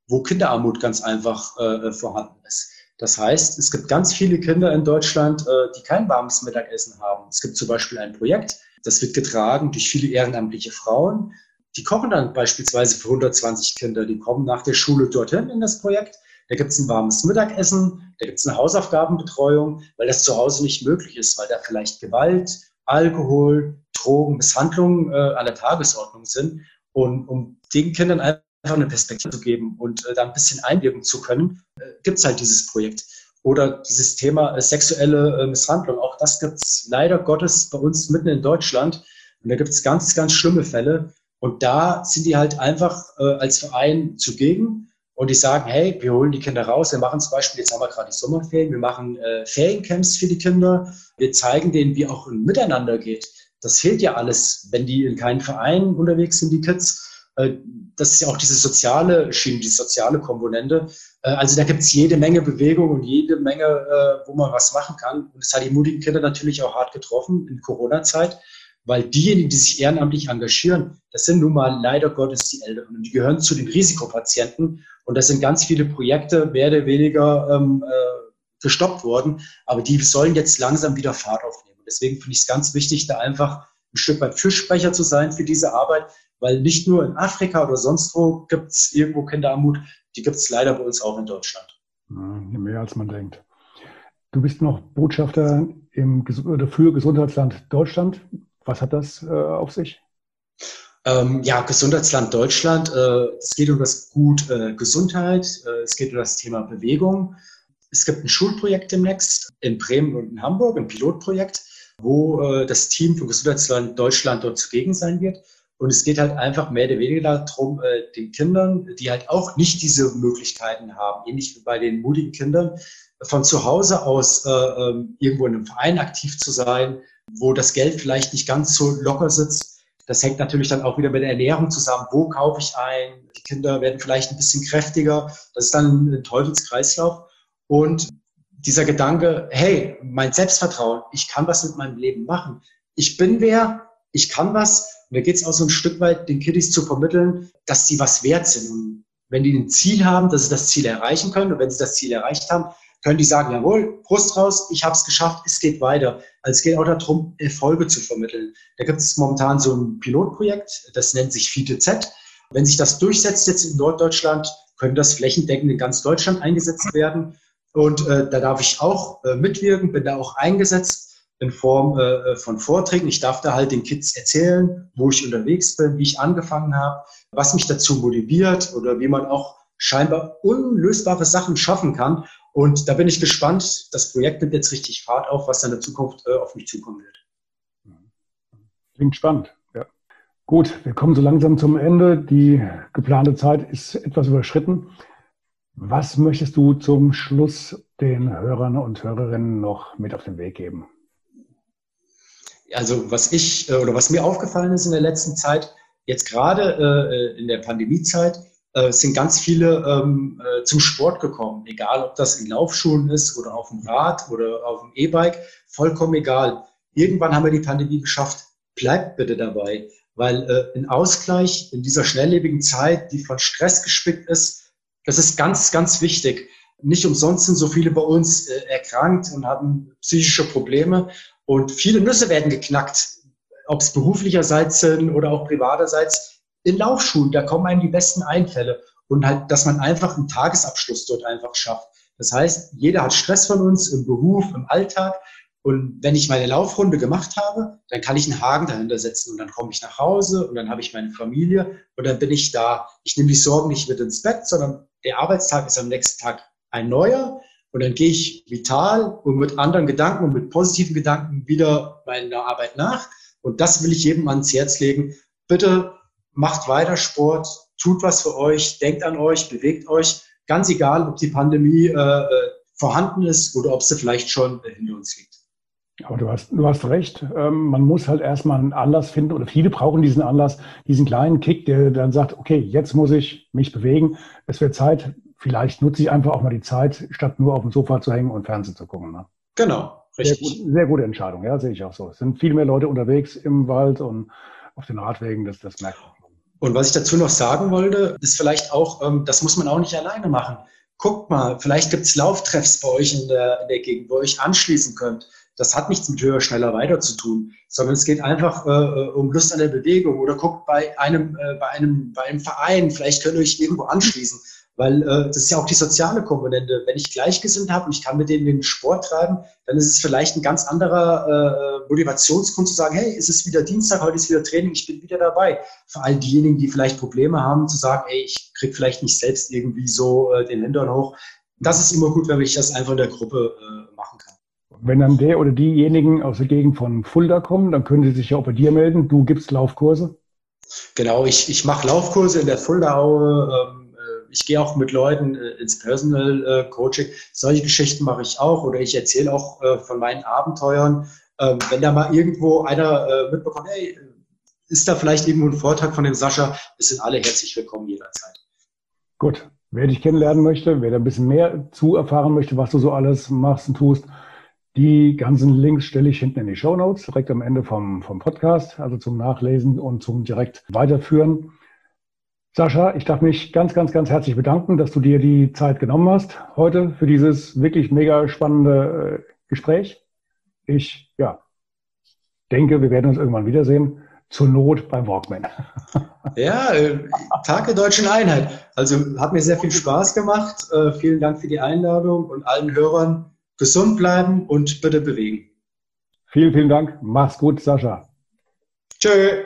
wo Kinderarmut ganz einfach äh, vorhanden ist. Das heißt, es gibt ganz viele Kinder in Deutschland, äh, die kein warmes Mittagessen haben. Es gibt zum Beispiel ein Projekt, das wird getragen durch viele ehrenamtliche Frauen. Die kochen dann beispielsweise für 120 Kinder. Die kommen nach der Schule dorthin in das Projekt. Da gibt es ein warmes Mittagessen, da gibt es eine Hausaufgabenbetreuung, weil das zu Hause nicht möglich ist, weil da vielleicht Gewalt, Alkohol, Drogen, Misshandlungen äh, an der Tagesordnung sind. Und um den Kindern einfach eine Perspektive zu geben und äh, da ein bisschen einwirken zu können, äh, gibt es halt dieses Projekt. Oder dieses Thema äh, sexuelle äh, Misshandlung, auch das gibt es leider Gottes bei uns mitten in Deutschland. Und da gibt es ganz, ganz schlimme Fälle. Und da sind die halt einfach äh, als Verein zugegen und die sagen, hey, wir holen die Kinder raus, wir machen zum Beispiel, jetzt haben wir gerade die Sommerferien, wir machen äh, Feriencamps für die Kinder, wir zeigen denen, wie auch ein Miteinander geht. Das fehlt ja alles, wenn die in keinen Verein unterwegs sind, die Kids. Äh, das ist ja auch diese soziale Schiene, die soziale Komponente. Äh, also da gibt es jede Menge Bewegung und jede Menge, äh, wo man was machen kann. Und das hat die mutigen Kinder natürlich auch hart getroffen in Corona-Zeit, weil diejenigen, die sich ehrenamtlich engagieren, das sind nun mal leider Gottes die Älteren. Und die gehören zu den Risikopatienten. Und das sind ganz viele Projekte, mehr oder weniger ähm, äh, gestoppt worden. Aber die sollen jetzt langsam wieder Fahrt aufnehmen. Deswegen finde ich es ganz wichtig, da einfach ein Stück weit Fürsprecher zu sein für diese Arbeit, weil nicht nur in Afrika oder sonst wo gibt es irgendwo Kinderarmut, die gibt es leider bei uns auch in Deutschland. Ja, mehr als man denkt. Du bist noch Botschafter im, für Gesundheitsland Deutschland. Was hat das äh, auf sich? Ähm, ja, Gesundheitsland Deutschland. Äh, es geht um das Gut äh, Gesundheit. Äh, es geht um das Thema Bewegung. Es gibt ein Schulprojekt demnächst in Bremen und in Hamburg, ein Pilotprojekt, wo äh, das Team für Gesundheitsland Deutschland dort zugegen sein wird. Und es geht halt einfach mehr oder weniger darum, äh, den Kindern, die halt auch nicht diese Möglichkeiten haben, ähnlich wie bei den mutigen Kindern, von zu Hause aus äh, ähm, irgendwo in einem Verein aktiv zu sein, wo das Geld vielleicht nicht ganz so locker sitzt. Das hängt natürlich dann auch wieder mit der Ernährung zusammen. Wo kaufe ich ein? Die Kinder werden vielleicht ein bisschen kräftiger. Das ist dann ein Teufelskreislauf. Und dieser Gedanke, hey, mein Selbstvertrauen, ich kann was mit meinem Leben machen. Ich bin wer, ich kann was. Und da geht es auch so ein Stück weit, den Kiddies zu vermitteln, dass sie was wert sind. Und wenn die ein Ziel haben, dass sie das Ziel erreichen können, und wenn sie das Ziel erreicht haben, können die sagen, jawohl, Brust raus, ich habe es geschafft, es geht weiter. Also es geht auch darum, Erfolge zu vermitteln. Da gibt es momentan so ein Pilotprojekt, das nennt sich FITE-Z. Wenn sich das durchsetzt jetzt in Norddeutschland, können das flächendeckend in ganz Deutschland eingesetzt werden. Und äh, da darf ich auch äh, mitwirken, bin da auch eingesetzt in Form äh, von Vorträgen. Ich darf da halt den Kids erzählen, wo ich unterwegs bin, wie ich angefangen habe, was mich dazu motiviert oder wie man auch scheinbar unlösbare Sachen schaffen kann. Und da bin ich gespannt. Das Projekt nimmt jetzt richtig Fahrt auf, was dann in der Zukunft äh, auf mich zukommen wird. Klingt spannend. Ja. Gut, wir kommen so langsam zum Ende. Die geplante Zeit ist etwas überschritten. Was möchtest du zum Schluss den Hörern und Hörerinnen noch mit auf den Weg geben? Also was ich äh, oder was mir aufgefallen ist in der letzten Zeit, jetzt gerade äh, in der Pandemiezeit, äh, sind ganz viele ähm, äh, zum Sport gekommen. Egal, ob das in Laufschuhen ist oder auf dem Rad oder auf dem E-Bike, vollkommen egal. Irgendwann haben wir die Pandemie geschafft. Bleibt bitte dabei, weil äh, ein Ausgleich in dieser schnelllebigen Zeit, die von Stress gespickt ist, das ist ganz, ganz wichtig. Nicht umsonst sind so viele bei uns äh, erkrankt und haben psychische Probleme und viele Nüsse werden geknackt, ob es beruflicherseits sind oder auch privaterseits in Laufschuhen, da kommen einem die besten Einfälle. Und halt, dass man einfach einen Tagesabschluss dort einfach schafft. Das heißt, jeder hat Stress von uns im Beruf, im Alltag. Und wenn ich meine Laufrunde gemacht habe, dann kann ich einen Haken dahinter setzen und dann komme ich nach Hause und dann habe ich meine Familie und dann bin ich da. Ich nehme die Sorgen nicht mit ins Bett, sondern der Arbeitstag ist am nächsten Tag ein neuer und dann gehe ich vital und mit anderen Gedanken und mit positiven Gedanken wieder meiner Arbeit nach. Und das will ich jedem ans Herz legen. Bitte macht weiter Sport, tut was für euch, denkt an euch, bewegt euch. Ganz egal, ob die Pandemie äh, äh vorhanden ist oder ob sie vielleicht schon hinter uns liegt. Aber du hast, du hast recht. Ähm, man muss halt erstmal einen Anlass finden oder viele brauchen diesen Anlass, diesen kleinen Kick, der dann sagt, okay, jetzt muss ich mich bewegen. Es wird Zeit. Vielleicht nutze ich einfach auch mal die Zeit, statt nur auf dem Sofa zu hängen und Fernsehen zu gucken. Ne? Genau, richtig. Sehr, gut, sehr, gute Entscheidung, ja, sehe ich auch so. Es sind viel mehr Leute unterwegs im Wald und auf den Radwegen, das, das merkt man. Und was ich dazu noch sagen wollte, ist vielleicht auch, ähm, das muss man auch nicht alleine machen. Guckt mal, vielleicht gibt es Lauftreffs bei euch in der, in der Gegend, wo ihr euch anschließen könnt. Das hat nichts mit höher, schneller, weiter zu tun, sondern es geht einfach äh, äh, um Lust an der Bewegung oder guckt bei einem, äh, bei einem, bei einem Verein, vielleicht könnt ihr euch irgendwo anschließen. Weil äh, das ist ja auch die soziale Komponente. Wenn ich Gleichgesinnt habe und ich kann mit denen den Sport treiben, dann ist es vielleicht ein ganz anderer äh, Motivationsgrund zu sagen, hey, es ist wieder Dienstag, heute ist wieder Training, ich bin wieder dabei. Für all diejenigen, die vielleicht Probleme haben, zu sagen, ey, ich krieg vielleicht nicht selbst irgendwie so äh, den Hintern hoch. Das ist immer gut, wenn ich das einfach in der Gruppe äh, machen kann. Wenn dann der oder diejenigen aus der Gegend von Fulda kommen, dann können sie sich ja auch bei dir melden. Du gibst Laufkurse. Genau, ich, ich mache Laufkurse in der Fuldaue. Ähm, ich gehe auch mit Leuten äh, ins Personal äh, Coaching. Solche Geschichten mache ich auch oder ich erzähle auch äh, von meinen Abenteuern. Ähm, wenn da mal irgendwo einer mitbekommt, hey, ist da vielleicht irgendwo ein Vortrag von dem Sascha, es sind alle herzlich willkommen jederzeit. Gut. Wer dich kennenlernen möchte, wer da ein bisschen mehr zu erfahren möchte, was du so alles machst und tust, die ganzen Links stelle ich hinten in die Show Notes, direkt am Ende vom, vom Podcast, also zum Nachlesen und zum direkt weiterführen. Sascha, ich darf mich ganz, ganz, ganz herzlich bedanken, dass du dir die Zeit genommen hast heute für dieses wirklich mega spannende äh, Gespräch. Ich, ja, denke, wir werden uns irgendwann wiedersehen. Zur Not beim Walkman. [laughs] Ja, äh, Tag der deutschen Einheit. Also hat mir sehr viel Spaß gemacht. Äh, vielen Dank für die Einladung und allen Hörern gesund bleiben und bitte bewegen. Vielen, vielen Dank. Mach's gut, Sascha. Tschö.